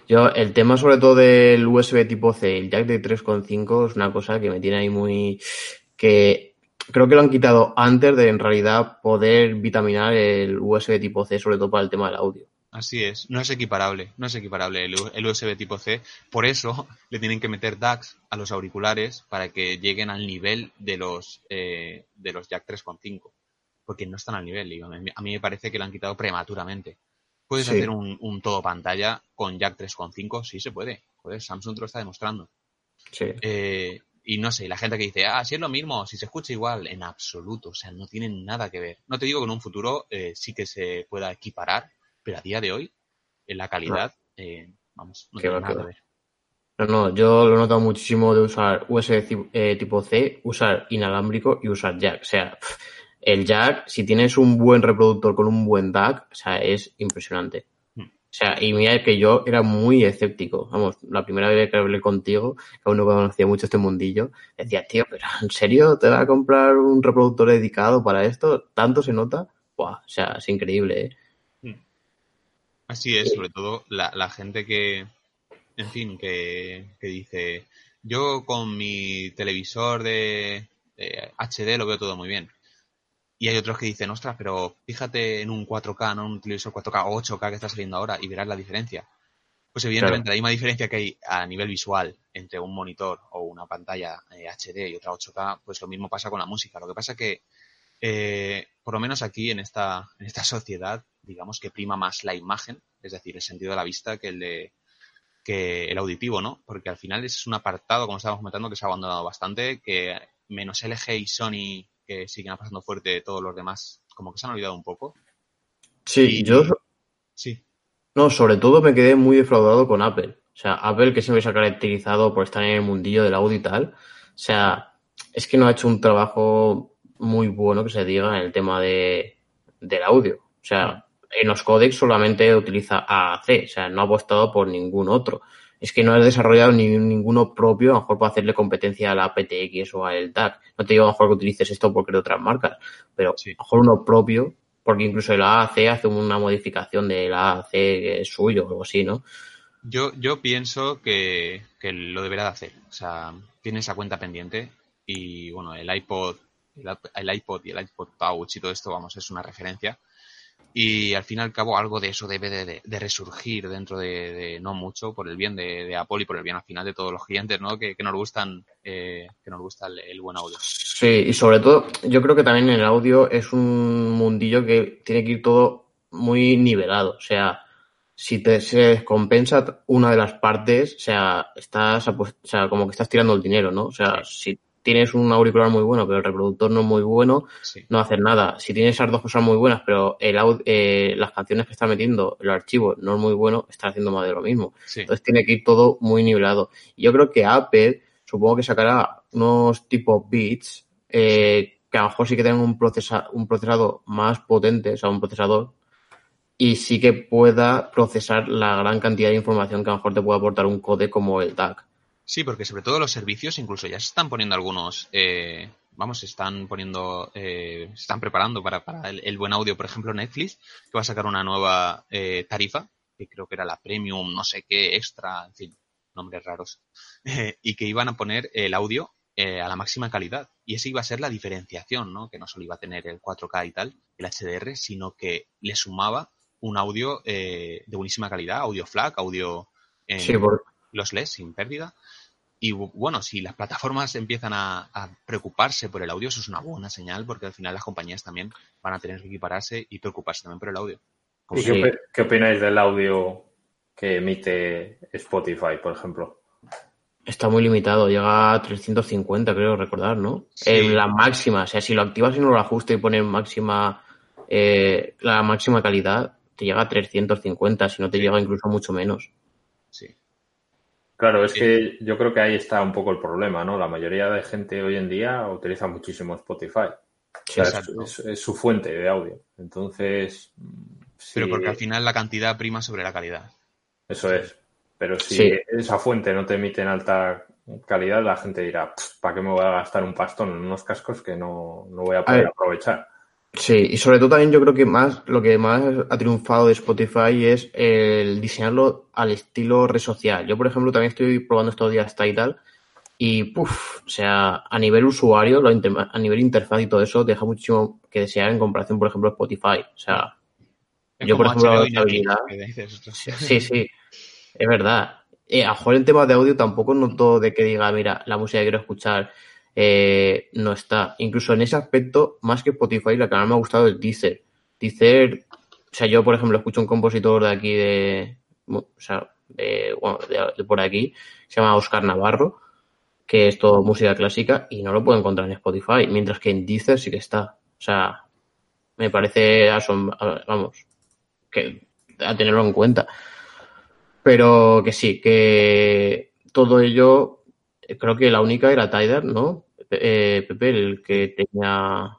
Yo, el tema sobre todo del USB tipo C, el jack de 3.5 es una cosa que me tiene ahí muy... que creo que lo han quitado antes de en realidad poder vitaminar el USB tipo C, sobre todo para el tema del audio.
Así es, no es equiparable, no es equiparable el, USB tipo C. Por eso le tienen que meter DACs a los auriculares para que lleguen al nivel de los eh, de los jack 3.5, porque no están al nivel. digo, a mí me parece que lo han quitado prematuramente. ¿Puedes
Sí.
hacer un, un todo pantalla con jack 3.5? Sí se puede. Joder, Samsung te lo está demostrando.
Sí.
Eh, y no sé, la gente que dice, ah, si es lo mismo, si se escucha igual, en absoluto, o sea, no tienen nada que ver. No te digo que en un futuro eh, sí que se pueda equiparar, pero a día de hoy, en la calidad, eh, vamos, no
Qué
tiene
va,
nada que ver.
No, no, yo lo he notado muchísimo de usar USB eh, tipo C, usar inalámbrico y usar jack. O sea, el jack, si tienes un buen reproductor con un buen DAC, o sea, es impresionante.
Hmm.
O sea, y mira que yo era muy escéptico. Vamos, la primera vez que hablé contigo, que aún no conocía mucho este mundillo, decía, tío, pero ¿en serio te vas a comprar un reproductor dedicado para esto? ¿Tanto se nota? Buah, o sea, es increíble, ¿eh?
Así es, sobre todo la, la gente que, en fin, que, que dice, yo con mi televisor de, de HD lo veo todo muy bien. Y hay otros que dicen, ostras, pero fíjate en un 4K, no en un televisor 4K o 8K que está saliendo ahora y verás la diferencia. Pues evidentemente la misma diferencia que hay a nivel visual entre un monitor o una pantalla eh, HD y otra 8K, pues lo mismo pasa con la música. Lo que pasa que, eh, por lo menos aquí en esta, en esta sociedad, digamos que prima más la imagen, es decir, el sentido de la vista que el de que el auditivo, ¿no? Porque al final es un apartado, como estábamos comentando, que se ha abandonado bastante, que menos LG y Sony, que siguen pasando fuerte, todos los demás, como que se han olvidado un poco.
Sí,
Y-
yo
Sí,
No, sobre todo me quedé muy defraudado con Apple. O sea, Apple que siempre se ha caracterizado por estar en el mundillo del audio y tal. O sea, es que no ha hecho un trabajo muy bueno que se diga en el tema de, del audio. O sea, en los códecs solamente utiliza AAC. O sea, no ha apostado por ningún otro. Es que no ha desarrollado ni, ninguno propio, a lo mejor para hacerle competencia a la PTX o al DAC. No te digo a lo mejor que utilices esto porque de otras marcas, pero
Sí.
a lo mejor uno propio porque incluso el AAC hace una modificación del AAC que es suyo o algo así, ¿no?
yo, yo pienso que, que lo deberá de hacer. O sea, tiene esa cuenta pendiente y, bueno, el iPod, el, el iPod y el iPod Touch y todo esto, vamos, es una referencia. Y al fin y al cabo algo de eso debe de, de- de resurgir dentro de, de no mucho por el bien de, Apple y por el bien al final de todos los clientes, ¿no? Que, que nos gustan, eh, que nos gusta el, el buen audio.
Sí, y sobre todo, yo creo que también en el audio es un mundillo que tiene que ir todo muy nivelado. O sea, si te se descompensa una de las partes, o sea, estás o sea, como que estás tirando el dinero, ¿no? O sea, si tienes un auricular muy bueno, pero el reproductor no es muy bueno,
Sí.
no haces nada. Si tienes esas dos cosas muy buenas, pero el aud- eh, las canciones que está metiendo, el archivo no es muy bueno, está haciendo más de lo mismo.
Sí.
Entonces tiene que ir todo muy nivelado. Y yo creo que Apple, supongo que sacará unos tipo bits eh, que a lo mejor sí que tengan un, procesa, un procesador más potente, o sea, un procesador, y sí que pueda procesar la gran cantidad de información que a lo mejor te puede aportar un code como el DAC.
Sí, porque sobre todo los servicios incluso ya se están poniendo algunos, eh, vamos, se están poniendo, eh, se están preparando para, para el, el buen audio. Por ejemplo, Netflix, que va a sacar una nueva eh, tarifa, que creo que era la Premium, no sé qué, extra, en fin, nombres raros, eh, y que iban a poner el audio eh, a la máxima calidad. Y esa iba a ser la diferenciación, ¿no? Que no solo iba a tener el 4K y tal, el HDR, sino que le sumaba un audio eh, de buenísima calidad, audio FLAC, audio en
Sí, por-
los LEDs sin pérdida. Y bu- bueno, si las plataformas empiezan a, a preocuparse por el audio, eso es una buena señal, porque al final las compañías también van a tener que equipararse y preocuparse también por el audio.
¿Y
Sí.
qué, qué opináis del audio que emite Spotify, por ejemplo?
está muy limitado, llega a 350, creo recordar, ¿no?
Sí.
En la máxima, o sea, si lo activas y no lo ajustas y pones máxima, eh, la máxima calidad, te llega a 350, si no te
Sí.
llega incluso mucho menos.
Sí.
Claro, es
Sí.
que yo creo que ahí está un poco el problema, ¿no? La mayoría de gente hoy en día utiliza muchísimo Spotify. O
Sí,
sea, es,
exacto.
es- es su fuente de audio. Entonces, mm,
Pero
sí,
porque al final la cantidad prima sobre la calidad.
eso es. Pero si
Sí.
esa fuente no te emite en alta calidad, la gente dirá, ¿para qué me voy a gastar un pastón en unos cascos que no, no voy a poder aprovechar?
Sí, y sobre todo también yo creo que más lo que más ha triunfado de Spotify es el diseñarlo al estilo red social. Yo, por ejemplo, también estoy probando estos días Tidal y, puff, o sea, a nivel usuario, lo inter- a nivel interfaz y todo eso, deja muchísimo que desear en comparación, por ejemplo, a Spotify. O sea,
Es
Yo, por ejemplo, la estabilidad- sí, sí, es verdad. Eh, a mejor en temas de audio tampoco noto de que diga, mira, la música que quiero escuchar eh, no está. Incluso en ese aspecto, más que Spotify, la que más me ha gustado es Deezer. Deezer, o sea, yo, por ejemplo, escucho un compositor de aquí de, o sea, de, bueno, de- por aquí, se llama Oscar Navarro, que es todo música clásica y no lo puedo encontrar en Spotify, mientras que en Deezer sí que está. O sea, me parece asom- vamos, que a tenerlo en cuenta. Pero que sí, que todo ello, creo que la única era Tidal, ¿no? Eh, Pepe, el que tenía.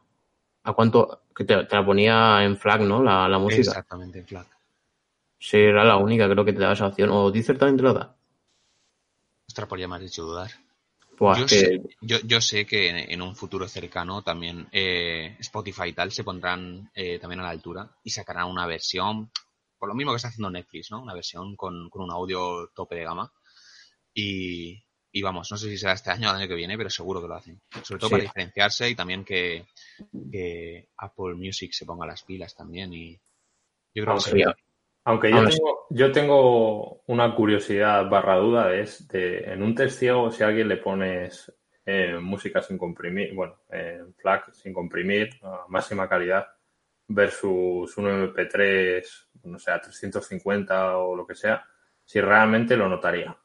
¿A cuánto? Que te, te la ponía en flag, ¿no? La, la música.
Exactamente, FLAC.
Sí, era la única, creo que te daba esa opción. O Deezer también te lo da.
Ostras, por ya me has hecho dudar.
Buah,
yo,
que-
sé, yo, yo sé que en, en un futuro cercano también eh, Spotify y tal se pondrán eh, también a la altura y sacarán una versión, por lo mismo que está haciendo Netflix, ¿no? Una versión con, con un audio tope de gama. Y, y vamos, no sé si será este año o el año que viene, pero seguro que lo hacen. Sobre todo
Sí.
para diferenciarse y también que, que Apple Music se ponga las pilas también. Y yo creo que
Aunque,
sí,
aunque yo, tengo, yo tengo una curiosidad barra duda, es de en un test ciego, si a alguien le pones eh, música sin comprimir, bueno, en FLAC sin comprimir, a máxima calidad, versus un MP3, no sé, a 350 o lo que sea, si realmente lo notaría.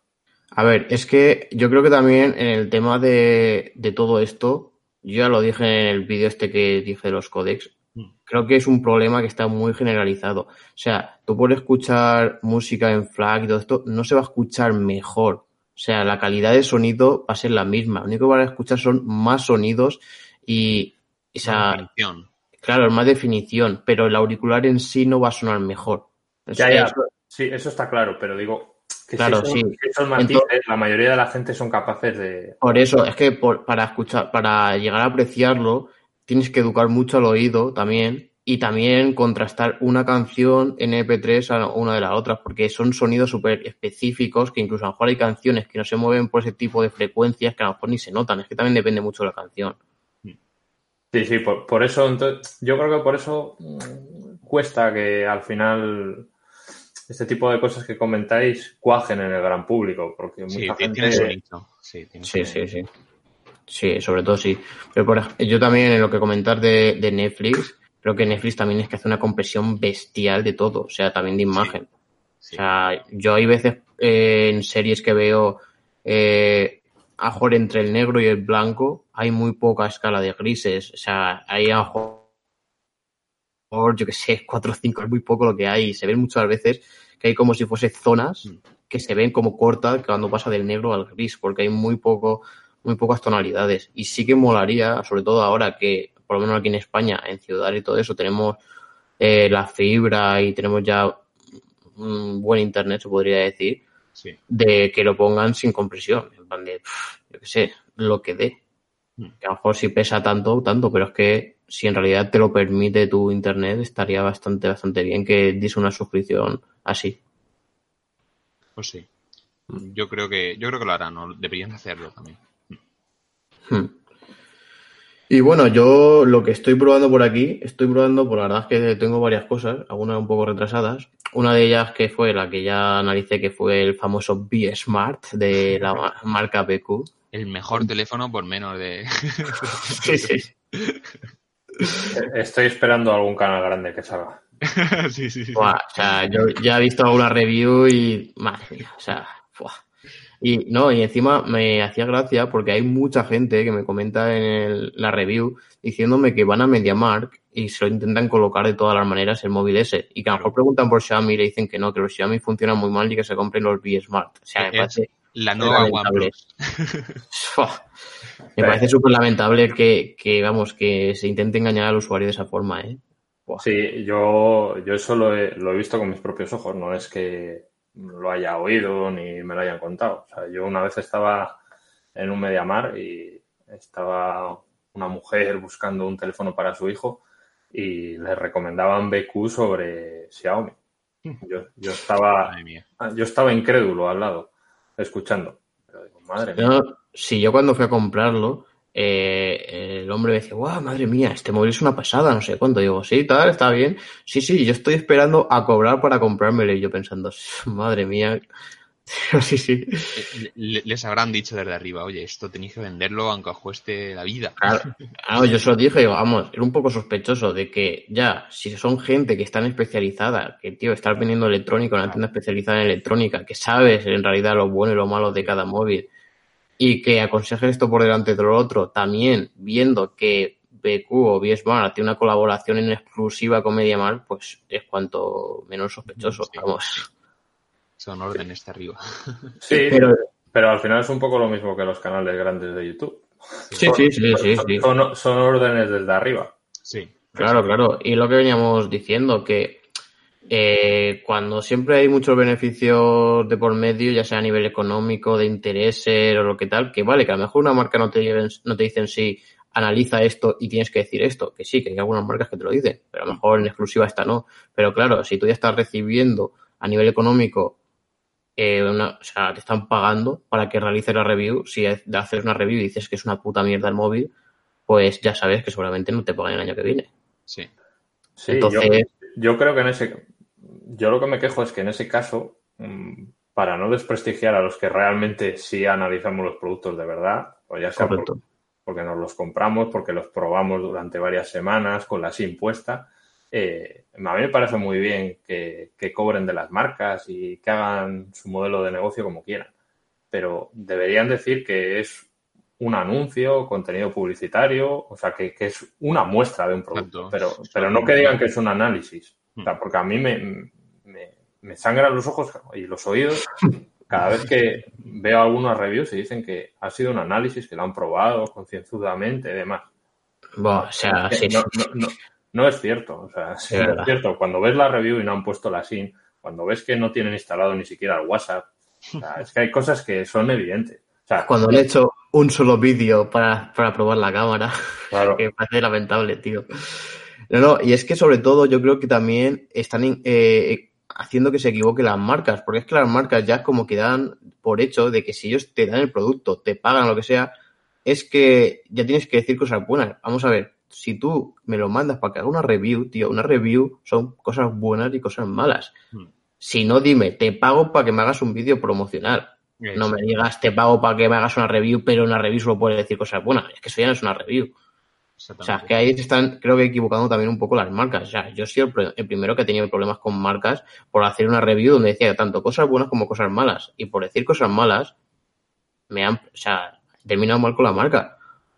A ver, es que yo creo que también en el tema de, de todo esto, yo ya lo dije en el vídeo este que dije de los códecs,
Mm.
creo que es un problema que está muy generalizado. O sea, tú puedes escuchar música en FLAC y todo esto, no se va a escuchar mejor. O sea, la calidad de sonido va a ser la misma. Lo único que van a escuchar son más sonidos y, o sea,
Definición.
claro, más definición, pero el auricular en sí no va a sonar mejor.
Ya, ya, sí, eso está claro, pero digo que
Claro,
si,
sí.
esos matices, la mayoría de la gente son capaces de...
Por eso, es que por- para escuchar, para llegar a apreciarlo, tienes que educar mucho al oído también y también contrastar una canción en MP3 a una de las otras, porque son sonidos súper específicos que incluso a lo mejor hay canciones que no se mueven por ese tipo de frecuencias que a lo mejor ni se notan. Es que también depende mucho de la canción.
Sí, sí, por, por eso, entonces, yo creo que por eso mm, cuesta que al final este tipo de cosas que comentáis cuajen en el gran público, porque
Sí,
mucha
tiene
gente...
su nicho. Sí, tiene
Sí, sí, sí. Sí, sobre todo sí. Pero por, yo también en lo que comentar de, de Netflix, creo que Netflix también es que hace una compresión bestial de todo, o sea, también de imagen.
sí.
O sea, yo hay veces eh, en series que veo eh, a entre el negro y el blanco hay muy poca escala de grises. O sea, hay a mejor, yo que sé, 4 o 5 es muy poco lo que hay. Se ven muchas veces que hay como si fuese zonas
Mm.
que se ven como cortas cuando pasa del negro al gris, porque hay muy poco, muy pocas tonalidades. Y sí que molaría, sobre todo ahora que, por lo menos aquí en España, en ciudad y todo eso, tenemos eh, la fibra y tenemos ya un buen internet, se podría decir,
Sí.
de que lo pongan sin compresión, en plan de, pff, yo qué sé, lo que dé.
Mm.
Que a lo mejor si pesa tanto, tanto, pero es que si en realidad te lo permite tu internet, estaría bastante, bastante bien que diese una suscripción así.
Pues sí. Yo creo que, yo creo que lo harán, ¿no? Deberían hacerlo también.
Hmm. Y bueno, yo lo que estoy probando por aquí, estoy probando, por la verdad es que tengo varias cosas, algunas un poco retrasadas. Una de ellas que fue la que ya analicé, que fue el famoso B Smart de la ma- marca BQ.
El mejor teléfono por menos de.
Sí, sí.
Estoy esperando algún canal grande que salga.
sí, sí, sí.
Buah, o sea, yo ya he visto alguna review y madre mía, o sea, buah. Y no, y encima me hacía gracia porque hay mucha gente que me comenta en el- la review diciéndome que van a MediaMark y se lo intentan colocar de todas las maneras el móvil ese. Y que a lo mejor preguntan por Xiaomi y le dicen que no, que los Xiaomi funcionan muy mal y que se compren los B Smart. O sea, me
Es
parece,
La nueva
lamentable.
OnePlus.
Me parece súper lamentable que, que, vamos, que se intente engañar al usuario de esa forma, ¿eh? Buah.
Sí, yo, yo eso lo he, lo he visto con mis propios ojos, no es que lo haya oído ni me lo hayan contado. O sea, yo una vez estaba en un Mediamar y estaba una mujer buscando un teléfono para su hijo y le recomendaban BQ sobre Xiaomi. Yo, yo estaba yo estaba incrédulo al lado, escuchando. Pero digo, madre mía.
No, si yo cuando fui a comprarlo, eh, el hombre me decía, guau, madre mía, este móvil es una pasada, no sé cuánto. Digo, sí, tal, está bien. Sí, sí, yo estoy esperando a cobrar para comprármelo. Y yo pensando, madre mía. sí, sí.
Eh, le- Les habrán dicho desde arriba, oye, esto tenéis que venderlo aunque os cueste la vida.
Claro, claro, yo se lo dije, digo, vamos, era un poco sospechoso de que ya, si son gente que están especializada, que tío, estás vendiendo electrónica, una tienda especializada en electrónica, que sabes en realidad lo bueno y lo malo de cada móvil, y que aconsejes esto por delante de lo otro, también viendo que BQ o Smart tiene una colaboración en exclusiva con MediaMarkt, pues es cuanto menos sospechoso,
Sí.
vamos.
Son órdenes de arriba.
Sí, pero...
Pero
al final es un poco lo mismo que los canales grandes de YouTube.
sí, sí, sí, sí, sí.
Son, son órdenes desde arriba.
Sí.
Claro, claro. Y lo que veníamos diciendo, que eh, cuando siempre hay muchos beneficios de por medio, ya sea a nivel económico, de intereses o lo que tal, que vale, que a lo mejor una marca no te, lleven, no te dicen sí, analiza esto y tienes que decir esto, que sí, que hay algunas marcas que te lo dicen, pero a lo mejor en exclusiva esta no. Pero claro, si tú ya estás recibiendo a nivel económico, eh, una, o sea, te están pagando para que realices la review, si haces una review y dices que es una puta mierda el móvil, pues ya sabes que seguramente no te pagan el año que viene.
Sí.
Sí,
Entonces,
yo, yo creo que en ese. Yo lo que me quejo es que en ese caso, mm, para no desprestigiar a los que realmente sí analizamos los productos de verdad, o ya sea por- porque nos los compramos, porque los probamos durante varias semanas con la SIM puesta, eh, a mí me parece muy bien que, que cobren de las marcas y que hagan su modelo de negocio como quieran. Pero deberían decir que es un anuncio, contenido publicitario, o sea, que, que es una muestra de un producto,
Exacto.
pero, pero no que digan que es un análisis. O sea, porque a mí me, me, me sangran los ojos y los oídos cada vez que veo algunas reviews y dicen que ha sido un análisis, que lo han probado concienzudamente y demás.
Buah, o sea,
Que
sí,
no,
sí.
no, no, no es cierto. O sea, sí, no
verdad.
es cierto. Cuando ves la review y no han puesto la SIM, cuando ves que no tienen instalado ni siquiera el WhatsApp, o sea, es que hay cosas que son evidentes. O sea,
Cuando le he hecho un solo vídeo para, para probar la cámara,
claro,
que me parece lamentable, tío. No, no, y es que sobre todo yo creo que también están eh, haciendo que se equivoquen las marcas, porque es que las marcas ya como que dan por hecho de que si ellos te dan el producto, te pagan lo que sea, es que ya tienes que decir cosas buenas. Vamos a ver, si tú me lo mandas para que haga una review, tío, una review son cosas buenas y cosas malas.
Hmm.
Si no, dime, te pago para que me hagas un vídeo promocional. No me digas, te pago para que me hagas una review, pero una review solo puede decir cosas buenas. Es que eso ya no es una review. O sea,
Exactamente.
que ahí se están, creo que equivocando también un poco las marcas. O sea, yo soy el, el primero que ha tenido problemas con marcas por hacer una review donde decía tanto cosas buenas como cosas malas. Y por decir cosas malas, me han, o sea, he terminado mal con la marca.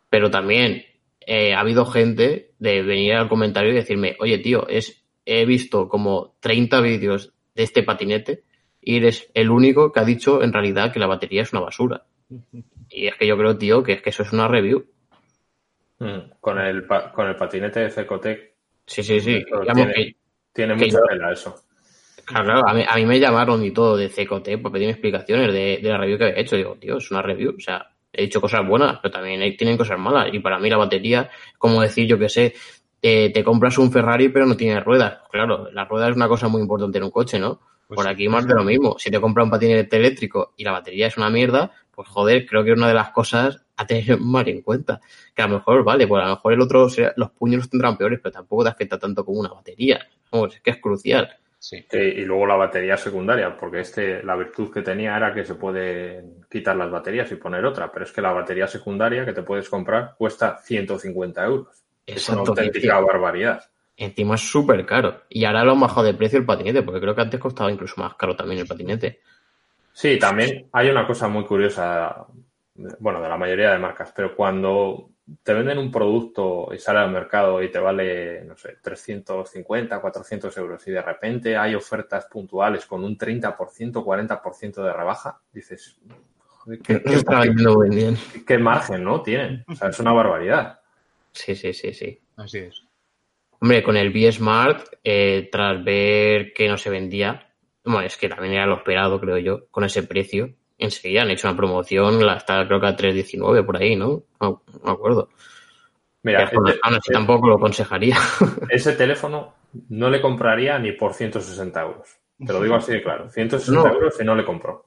Pero también eh, ha habido gente de venir al comentario y decirme, oye tío, es, he visto como 30 vídeos de este patinete y eres el único que ha dicho en realidad que la batería es una basura. Y es que yo creo, tío, que es que eso es una review.
Mm, con, el, con el patinete de Cecotec.
Sí, sí, sí.
tiene, tiene mucha tela eso.
Claro, a mí, a mí, me llamaron y todo de Cecotec para pedirme explicaciones de, de, la review que había hecho. Digo, tío, es una review. O sea, he dicho cosas buenas, pero también tienen cosas malas. Y para mí la batería, como decir, yo que sé, te, te compras un Ferrari pero no tiene ruedas. Claro, la rueda es una cosa muy importante en un coche, ¿no? Pues Por aquí más de lo mismo. Si te compras un patinete eléctrico y la batería es una mierda, pues joder, creo que es una de las cosas a tener más en cuenta. Que a lo mejor, vale, pues a lo mejor el otro, los puños los tendrán peores, pero tampoco te afecta tanto como una batería. Vamos, es que es crucial.
Sí. y luego la batería secundaria, porque este, la virtud que tenía era que se puede quitar las baterías y poner otra, pero es que la batería secundaria que te puedes comprar cuesta 150 euros. es una auténtica barbaridad.
Encima es súper caro. Y ahora lo han bajado de precio el patinete, porque creo que antes costaba incluso más caro también el patinete.
Sí, también hay una cosa muy curiosa, bueno, de la mayoría de marcas, pero cuando te venden un producto y sale al mercado y te vale, no sé, 350, 400 euros y de repente hay ofertas puntuales con un 30%, 40% de rebaja, dices, ¿qué, qué, qué, margen, ¿no? Tienen. O sea, es una barbaridad.
Sí, sí, sí, sí.
Así es.
Hombre, con el B-Smart, eh, tras ver que no se vendía, bueno, es que también era lo esperado, creo yo, con ese precio, enseguida han hecho una promoción, hasta creo que a 3.19 por ahí, ¿no? No, me acuerdo. Mira, este, tampoco lo aconsejaría.
Ese teléfono no le compraría ni por 160 euros. Te lo digo así de claro. 160 euros y no le compro.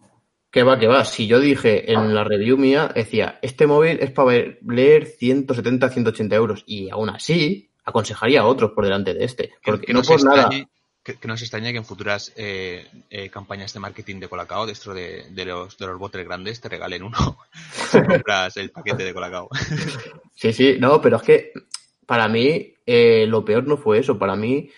Que va, que va. Si yo dije en la review mía, decía, este móvil es para leer 170, 180 euros. Y aún así, aconsejaría a otros por delante de este. Porque no por nada
que, no se extraña que en futuras eh, eh, campañas de marketing de Colacao, dentro de, de, los, de los botes grandes, te regalen uno si compras el paquete de Colacao.
Sí, sí, no, pero es que para mí eh, lo peor no fue eso. Para mí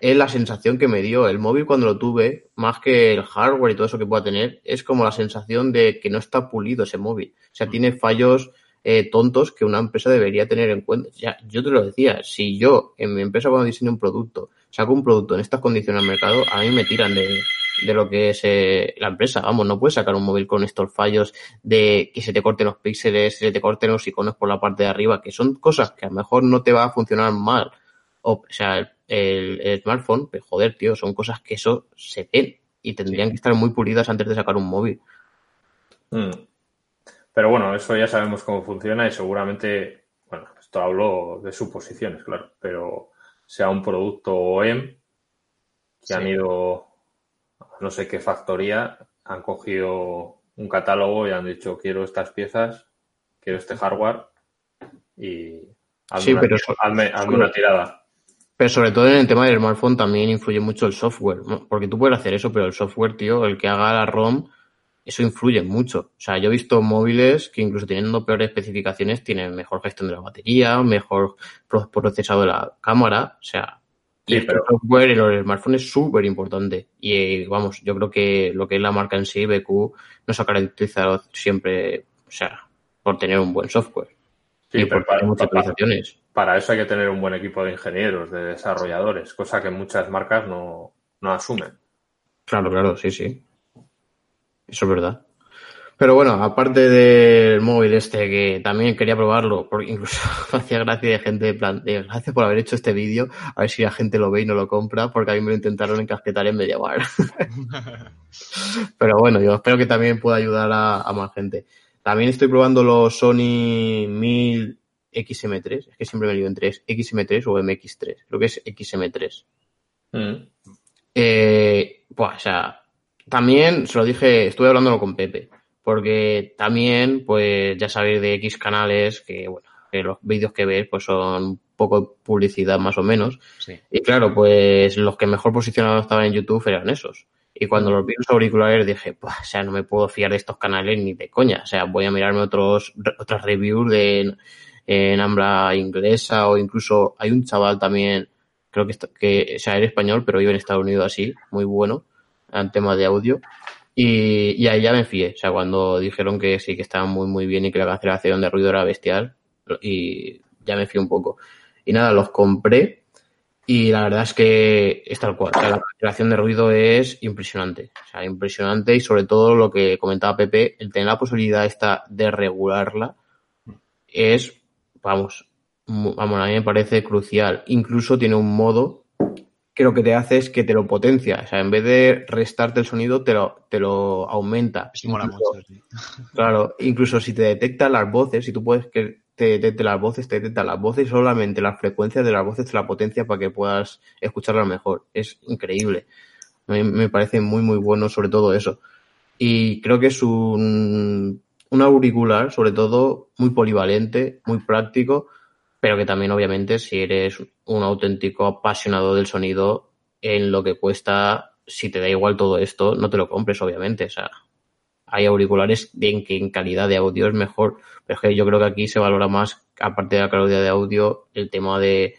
es la sensación que me dio el móvil cuando lo tuve, más que el hardware y todo eso que pueda tener, es como la sensación de que no está pulido ese móvil. O sea, tiene fallos eh, tontos que una empresa debería tener en cuenta. Ya, yo te lo decía, si yo en mi empresa cuando diseño un producto saco un producto en estas condiciones al mercado, a mí me tiran de, de lo que es eh, la empresa. Vamos, no puedes sacar un móvil con estos fallos de que se te corten los píxeles, se te corten los iconos por la parte de arriba, que son cosas que a lo mejor no te va a funcionar mal. O, sea, el, el, smartphone, pero joder, tío, son cosas que eso se ven y tendrían que estar muy pulidas antes de sacar un móvil.
Mm. Pero bueno, eso ya sabemos cómo funciona y seguramente, bueno, esto hablo de suposiciones, claro, pero sea un producto OEM que han ido a no sé qué factoría, han cogido un catálogo y han dicho quiero estas piezas, quiero este hardware y hazme, una, pero una tirada.
Pero sobre todo en el tema del smartphone también influye mucho el software, porque tú puedes hacer eso, pero el software, tío, el que haga la ROM, eso influye mucho. O sea, yo he visto móviles que incluso teniendo peores especificaciones tienen mejor gestión de la batería, mejor procesado de la cámara. O sea, y el software en el smartphone es súper importante. Y vamos, yo creo que lo que es la marca en sí, BQ, no se ha caracterizado siempre, o sea, por tener un buen software.
Sí, pero para, actualizaciones. para, eso hay que tener un buen equipo de ingenieros, de desarrolladores, cosa que muchas marcas no, no asumen.
Claro, claro, sí, sí. Eso es verdad. Pero bueno, aparte del móvil este, que también quería probarlo, porque incluso hacía gracia de gente de plan, gracias por haber hecho este vídeo, a ver si la gente lo ve y no lo compra, porque a mí me lo intentaron encasquetar en MediaMar. Pero bueno, yo espero que también pueda ayudar a, más gente. También estoy probando los Sony 1000 XM3, es que siempre me lío entre XM3 o MX3, creo que es XM3. Mm. Eh, pues, o sea, también se lo dije, estuve hablándolo con Pepe, porque también, pues ya sabéis de X canales que, bueno, que los vídeos que ves pues son poco publicidad más o menos. Y claro, pues los que mejor posicionados estaban en YouTube eran esos. Y cuando los vi los auriculares dije, pues, o sea, no me puedo fiar de estos canales ni de coña. O sea, voy a mirarme otros, otras reviews de en Ambra inglesa o incluso hay un chaval también, creo que, que o sea, era español, pero vive en Estados Unidos así, muy bueno, en tema de audio. Y, y ahí ya me fié. O sea, cuando dijeron que sí que estaban muy, muy bien y que la cancelación de ruido era bestial, y ya me fié un poco. Y nada, los compré y la verdad es que es tal cual. O sea, la cancelación de ruido es impresionante. O sea, impresionante y sobre todo lo que comentaba Pepe, el tener la posibilidad esta de regularla es, vamos, vamos, a mí me parece crucial. Incluso tiene un modo que lo que te hace es que te lo potencia. O sea, en vez de restarte el sonido, te lo, te lo aumenta.
Mola
Incluso-
mucho, sí.
Claro, incluso si te detecta las voces, si tú puedes que te detecte las voces, te detecta las voces, solamente las frecuencias de las voces te la potencia para que puedas escucharlas mejor. Es increíble. Mí me parece muy, muy bueno sobre todo eso. Y creo que es un, un auricular, sobre todo, muy polivalente, muy práctico, pero que también, obviamente, si eres un auténtico apasionado del sonido, en lo que cuesta, si te da igual todo esto, no te lo compres, obviamente. O sea, hay auriculares en que en calidad de audio es mejor, pero es que yo creo que aquí se valora más, aparte de la calidad de audio, el tema de,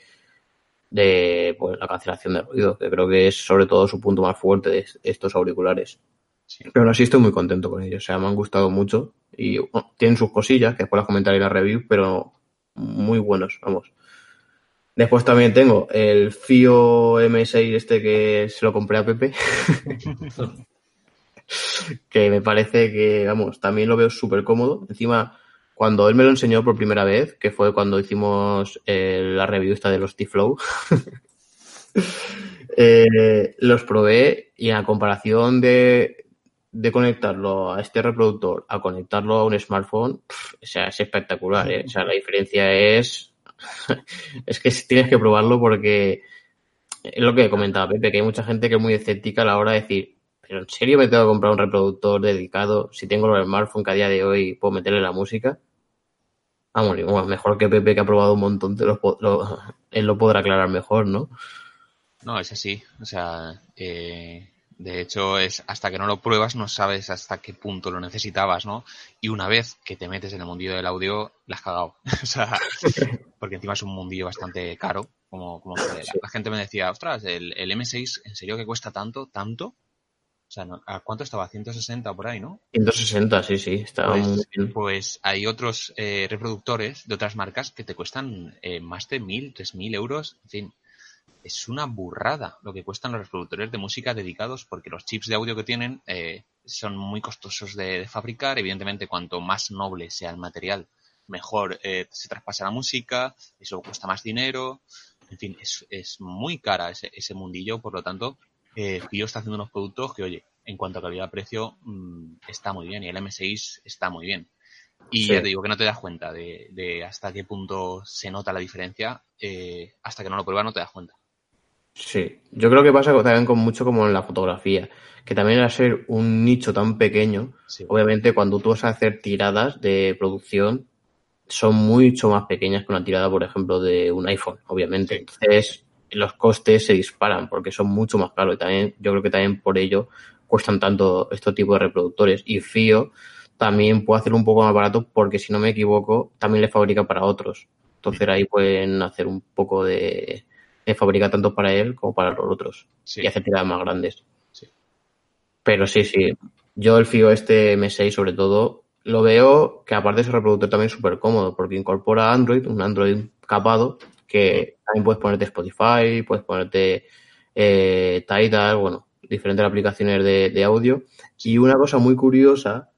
de pues, la cancelación de ruido, que creo que es sobre todo su punto más fuerte de estos auriculares.
Sí.
Pero aún así estoy muy contento con ellos, o sea, me han gustado mucho y bueno, tienen sus cosillas, que después las comentaré en la review, pero muy buenos, vamos. Después también tengo el FIO M6 este que se lo compré a Pepe. que me parece que, vamos, también lo veo súper cómodo. Encima, cuando él me lo enseñó por primera vez, que fue cuando hicimos eh, la review esta de los T-Flow, eh, los probé y la comparación de, de conectarlo a este reproductor a conectarlo a un smartphone, o sea, es espectacular, ¿eh? O sea, la diferencia es... es que tienes que probarlo porque es lo que comentaba Pepe, que hay mucha gente que es muy escéptica a la hora de decir, pero en serio me tengo que comprar un reproductor dedicado si tengo el smartphone que a día de hoy puedo meterle la música. Vamos, bueno, mejor que Pepe que ha probado un montón, te lo, po- lo- él lo podrá aclarar mejor, ¿no?
No, es así. O sea, eh, de hecho, es hasta que no lo pruebas no sabes hasta qué punto lo necesitabas, ¿no? Y una vez que te metes en el mundillo del audio, la has cagado. o sea, porque encima es un mundillo bastante caro. Como, como que la, la gente me decía, ostras, el, el M6, ¿en serio que cuesta tanto? ¿Tanto? O sea, no- ¿a cuánto estaba? 160 por ahí, ¿no?
160, sí, sí, muy
Pues,
bien.
pues hay otros eh, reproductores de otras marcas que te cuestan eh, más de 1.000, 3.000 euros. En fin, es una burrada lo que cuestan los reproductores de música dedicados porque los chips de audio que tienen eh, son muy costosos de, de fabricar. Evidentemente, cuanto más noble sea el material, mejor eh, se traspasa la música, eso cuesta más dinero. En fin, es, es muy cara ese, ese mundillo, por lo tanto, eh, está haciendo unos productos que, oye, en cuanto a calidad-precio, mm, está muy bien y el M6 está muy bien. Y
Sí.
ya te digo que no te das cuenta de, de hasta qué punto se nota la diferencia. eh, hasta que no lo pruebas no te das cuenta.
Sí, yo creo que pasa también con mucho como en la fotografía, que también al ser un nicho tan pequeño,
Sí.
obviamente cuando tú vas a hacer tiradas de producción, son mucho más pequeñas que una tirada, por ejemplo, de un iPhone, obviamente.
Sí.
Entonces, los costes se disparan porque son mucho más caros y también, yo creo que también por ello cuestan tanto estos tipos de reproductores. Y FIO también puede hacer un poco más barato porque, si no me equivoco, también le fabrica para otros. Entonces ahí pueden hacer un poco de, de fabricar tanto para él como para los otros
Sí.
y hacer tiradas más grandes.
Sí.
Pero sí, sí. Yo el FIO este M6 sobre todo lo veo que aparte es un reproductor también súper cómodo porque incorpora Android, un Android capado que también puedes ponerte Spotify, puedes ponerte eh, Tidal, bueno, diferentes aplicaciones de, de audio. Y una cosa muy curiosa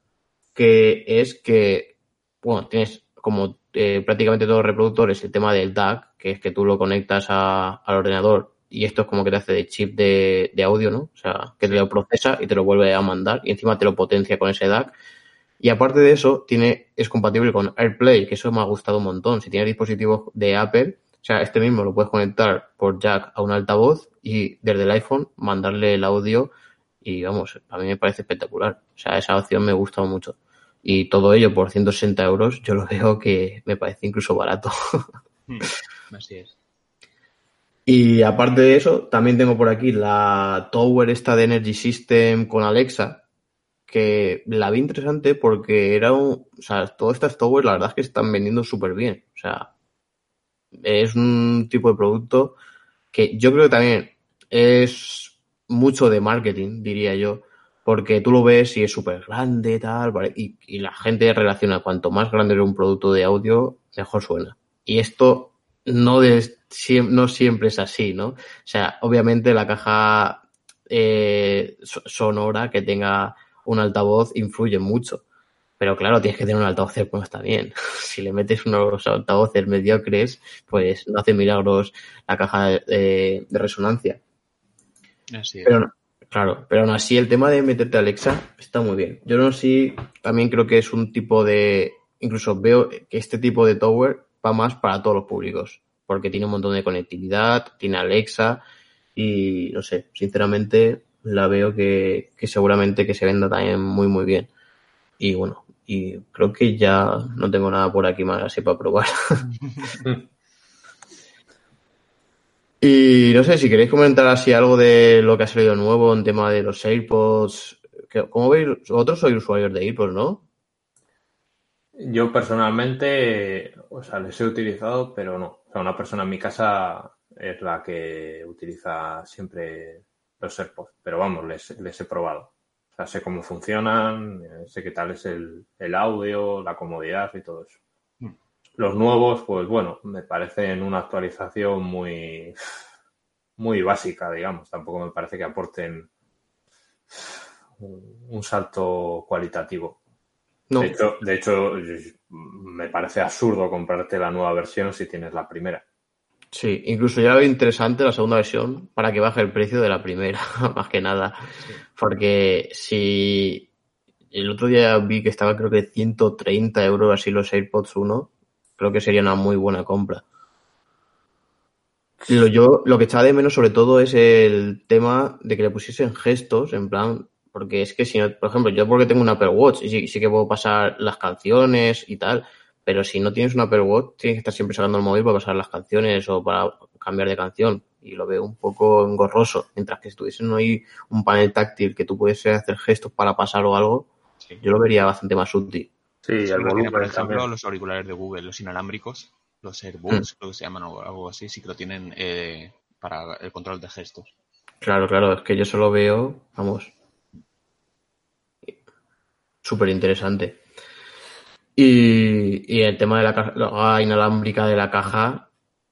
que es que, bueno, tienes como eh, prácticamente todos los reproductores el tema del DAC, que es que tú lo conectas al ordenador y esto es como que te hace de chip de, audio, ¿no? O sea, que te lo procesa y te lo vuelve a mandar y encima te lo potencia con ese DAC. Y aparte de eso, tiene, es compatible con AirPlay, que eso me ha gustado un montón. Si tienes dispositivos de Apple, o sea, este mismo lo puedes conectar por jack a un altavoz y desde el iPhone mandarle el audio y vamos, a mí me parece espectacular. O sea, esa opción me gusta mucho. Y todo ello por 160 euros, yo lo veo que me parece incluso barato.
Mm, Así es.
Y aparte de eso, también tengo por aquí la Tower esta de Energy System con Alexa, que la vi interesante porque era un, o sea, todas estas Towers la verdad es que están vendiendo súper bien. O sea, es un tipo de producto que yo creo que también es mucho de marketing, diría yo, porque tú lo ves y es súper grande, tal, ¿vale? y, y la gente relaciona cuanto más grande es un producto de audio, mejor suena. Y esto no, de, no siempre es así, ¿no? O sea, obviamente la caja eh, sonora que tenga un altavoz influye mucho. Pero claro, tienes que tener un altavoz que está bien. Si le metes unos altavoces mediocres, pues no hace milagros la caja de, de resonancia.
Así es.
Pero, claro, pero aún así el tema de meterte Alexa está muy bien. Yo no sé, también creo que es un tipo de, incluso veo que este tipo de tower va más para todos los públicos, porque tiene un montón de conectividad, tiene Alexa y no sé, sinceramente la veo que, que seguramente que se venda también muy muy bien. Y bueno, y creo que ya no tengo nada por aquí más así para probar. y no sé, si queréis comentar así algo de lo que ha salido nuevo en tema de los AirPods. ¿Cómo veis? Vosotros sois usuarios de AirPods, ¿no?
Yo personalmente, o sea, les he utilizado, pero no. O sea, una persona en mi casa es la que utiliza siempre los AirPods, pero vamos, les, les he probado. O sea, sé cómo funcionan, eh, sé qué tal es el, el audio, la comodidad y todo eso.
Mm.
Los nuevos, pues bueno, me parecen una actualización muy, muy básica, digamos. Tampoco me parece que aporten un un salto cualitativo.
No.
De hecho, de hecho, me parece absurdo comprarte la nueva versión si tienes la primera.
Sí, incluso ya veo interesante la segunda versión para que baje el precio de la primera, más que nada. Porque si el otro día vi que estaba creo que 130 euros así los AirPods 1, creo que sería una muy buena compra. Lo, yo, lo que echaba de menos sobre todo es el tema de que le pusiesen gestos, en plan, porque es que si no, por ejemplo, yo porque tengo un Apple Watch y sí, sí que puedo pasar las canciones y tal, pero si no tienes un Apple Watch, tienes que estar siempre sacando el móvil para pasar las canciones o para cambiar de canción. Y lo veo un poco engorroso. Mientras que si tuviesen ahí un panel táctil que tú puedes hacer gestos para pasar o algo,
Sí.
yo lo vería bastante más útil.
Sí, el
Porque,
volumen
por ejemplo,
también.
los auriculares de Google, los inalámbricos, los AirBuds, creo que se llaman o algo así, sí que lo tienen eh, para el control de gestos.
Claro, claro, es que yo solo veo, vamos, súper interesante. Y, y el tema de la caja inalámbrica de la caja,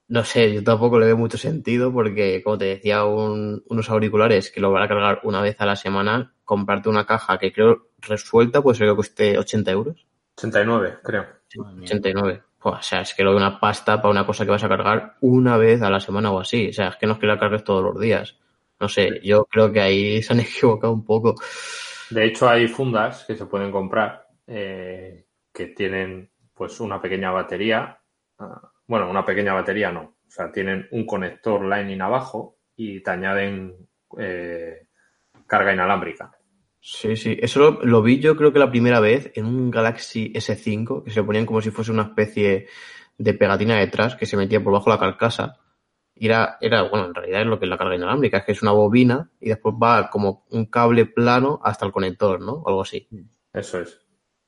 no sé, yo tampoco le veo mucho sentido porque, como te decía, un- unos auriculares que lo van a cargar una vez a la semana, comprarte una caja que creo resuelta, pues creo que cueste 80 euros.
89, creo.
Madre mía.
89. Pues, o sea, es que lo veo una pasta para una cosa que vas a cargar una vez a la semana o así. O sea, es que no es que la cargues todos los días. No sé, yo creo que ahí se han equivocado un poco.
De hecho, hay fundas que se pueden comprar eh, que tienen pues una pequeña batería. ah, bueno, una pequeña batería no. O sea, tienen un conector Lightning abajo y te añaden eh, carga inalámbrica.
Sí, sí. Eso lo, vi yo creo que la primera vez en un Galaxy S5, que se ponían como si fuese una especie de pegatina detrás que se metía por bajo la carcasa. Era, era, bueno, en realidad es lo que es la carga inalámbrica, es que es una bobina y después va como un cable plano hasta el conector, ¿no? O algo así.
Eso es.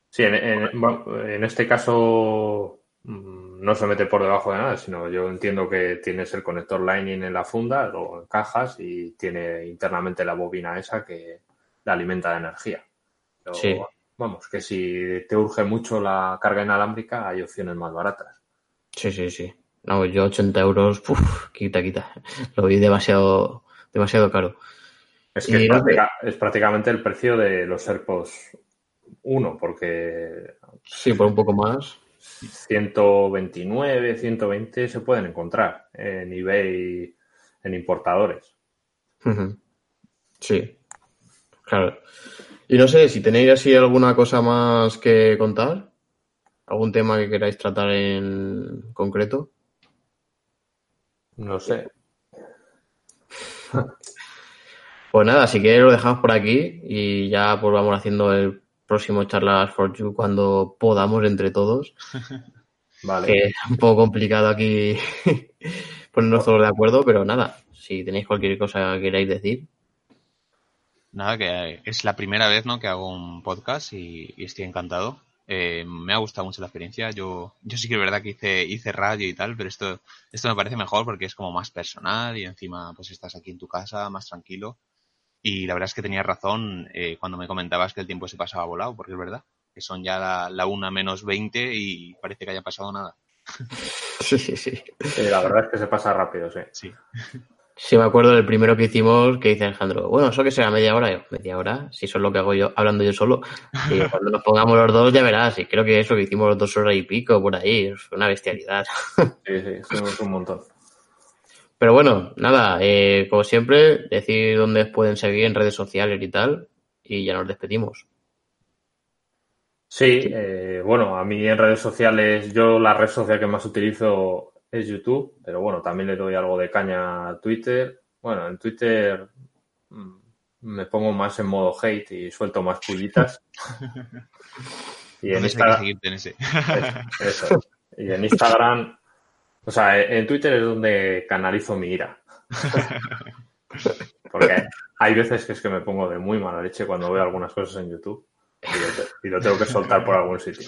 Sí, en, en- bueno, en este caso mm, no se mete por debajo de nada, sino yo entiendo que tienes el conector Lightning en la funda o en cajas y tiene internamente la bobina esa que la alimenta de energía. Pero,
Sí.
Vamos, que si te urge mucho la carga inalámbrica, hay opciones más baratas.
Sí, sí, sí. No, yo 80 euros, uf, quita, quita. Lo vi demasiado, demasiado caro.
Es que es,
no
prácticamente el precio de los AirPods 1, porque
Sí, por un poco más.
129, 120 se pueden encontrar en eBay, en importadores.
Sí, claro. Y no sé, si tenéis así alguna cosa más que contar, algún tema que queráis tratar en concreto.
No sé.
Pues nada, si queréis lo dejamos por aquí y ya pues vamos haciendo el próximo charlas for you cuando podamos entre todos,
Vale.
que es un poco complicado aquí ponernos todos de acuerdo, pero nada, si tenéis cualquier cosa que queráis decir.
Nada, que es la primera vez ¿no? que hago un podcast y, y estoy encantado. Eh, me ha gustado mucho la experiencia. Yo, yo sí que es verdad que hice, hice radio y tal, pero esto, esto me parece mejor porque es como más personal y encima pues estás aquí en tu casa, más tranquilo. Y la verdad es que tenías razón eh, cuando me comentabas que el tiempo se pasaba volado, porque es verdad, que son ya la, la una menos 20 y parece que haya pasado nada.
Sí, sí, sí.
Sí, la verdad es que se pasa rápido, sí.
Sí.
Sí, me acuerdo del primero que hicimos que dice Alejandro, bueno, eso que será media hora. Yo, media hora, si eso es lo que hago yo, hablando yo solo. Y cuando nos pongamos los dos ya verás. Y creo que eso que hicimos los dos horas y pico por ahí, es una bestialidad.
Sí, sí, somos un montón.
Pero bueno, nada, eh, como siempre, decir dónde pueden seguir en redes sociales y tal. Y ya nos despedimos.
Sí, eh, bueno, a mí en redes sociales, yo la red social que más utilizo es YouTube, pero bueno, también le doy algo de caña a Twitter. Bueno, en Twitter mm, me pongo más en modo hate y suelto más pullitas. y en Instagram,
en ese.
eso, eso. Y en Instagram, o sea, en Twitter es donde canalizo mi ira. Porque hay veces que es que me pongo de muy mala leche cuando veo algunas cosas en YouTube y lo tengo que soltar por algún sitio.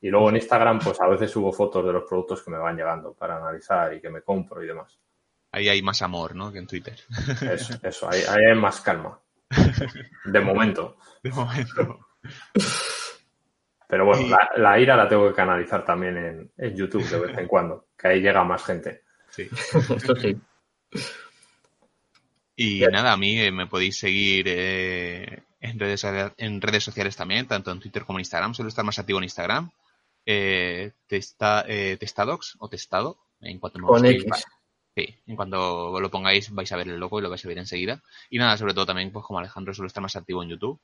Y luego en Instagram, pues a veces subo fotos de los productos que me van llegando para analizar y que me compro y demás.
Ahí hay más amor, ¿no? Que en Twitter.
Eso, eso ahí, ahí hay más calma. De momento.
De momento.
Pero bueno,
Y-
la, la ira la tengo que canalizar también en, en YouTube de vez en cuando, que ahí llega más gente.
Sí.
Esto sí.
Y
Bien.
nada, a mí eh, me podéis seguir eh, en, redes, en redes sociales también, tanto en Twitter como en Instagram. Suelo estar más activo en Instagram. Eh, testa, eh, Testadox o Testado. En cuanto
Con X.
va- sí, en cuanto lo pongáis vais a ver el logo y lo vais a ver enseguida. Y nada, sobre todo también, pues como Alejandro, suelo estar más activo en YouTube.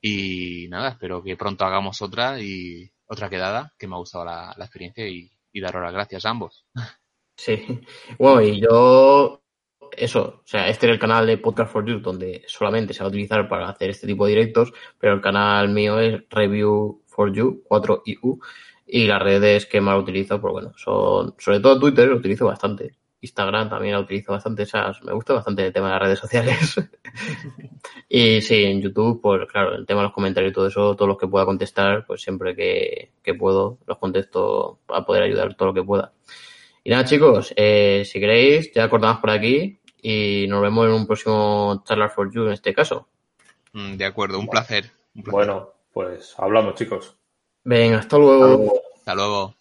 Y nada, espero que pronto hagamos otra y otra quedada, que me ha gustado la, la experiencia y, y daros las gracias a ambos.
Sí. Bueno, y yo, eso, o sea, este es el canal de Podcast for You, donde solamente se va a utilizar para hacer este tipo de directos, pero el canal mío es Review for You, 4IU, y las redes que más utilizo, pues bueno, son, sobre todo Twitter, lo utilizo bastante. Instagram también lo utilizo bastante, esas, me gusta bastante el tema de las redes sociales. y sí, en YouTube, pues claro, el tema de los comentarios y todo eso, todos los que pueda contestar, pues siempre que, que puedo, los contesto para poder ayudar todo lo que pueda. Y nada, chicos, eh, si queréis, ya cortamos por aquí y nos vemos en un próximo Charlar for You en este caso.
Mm, De acuerdo, un placer. Un placer.
Bueno, pues hablamos, chicos.
Venga, hasta luego.
Hasta luego.
Hasta luego.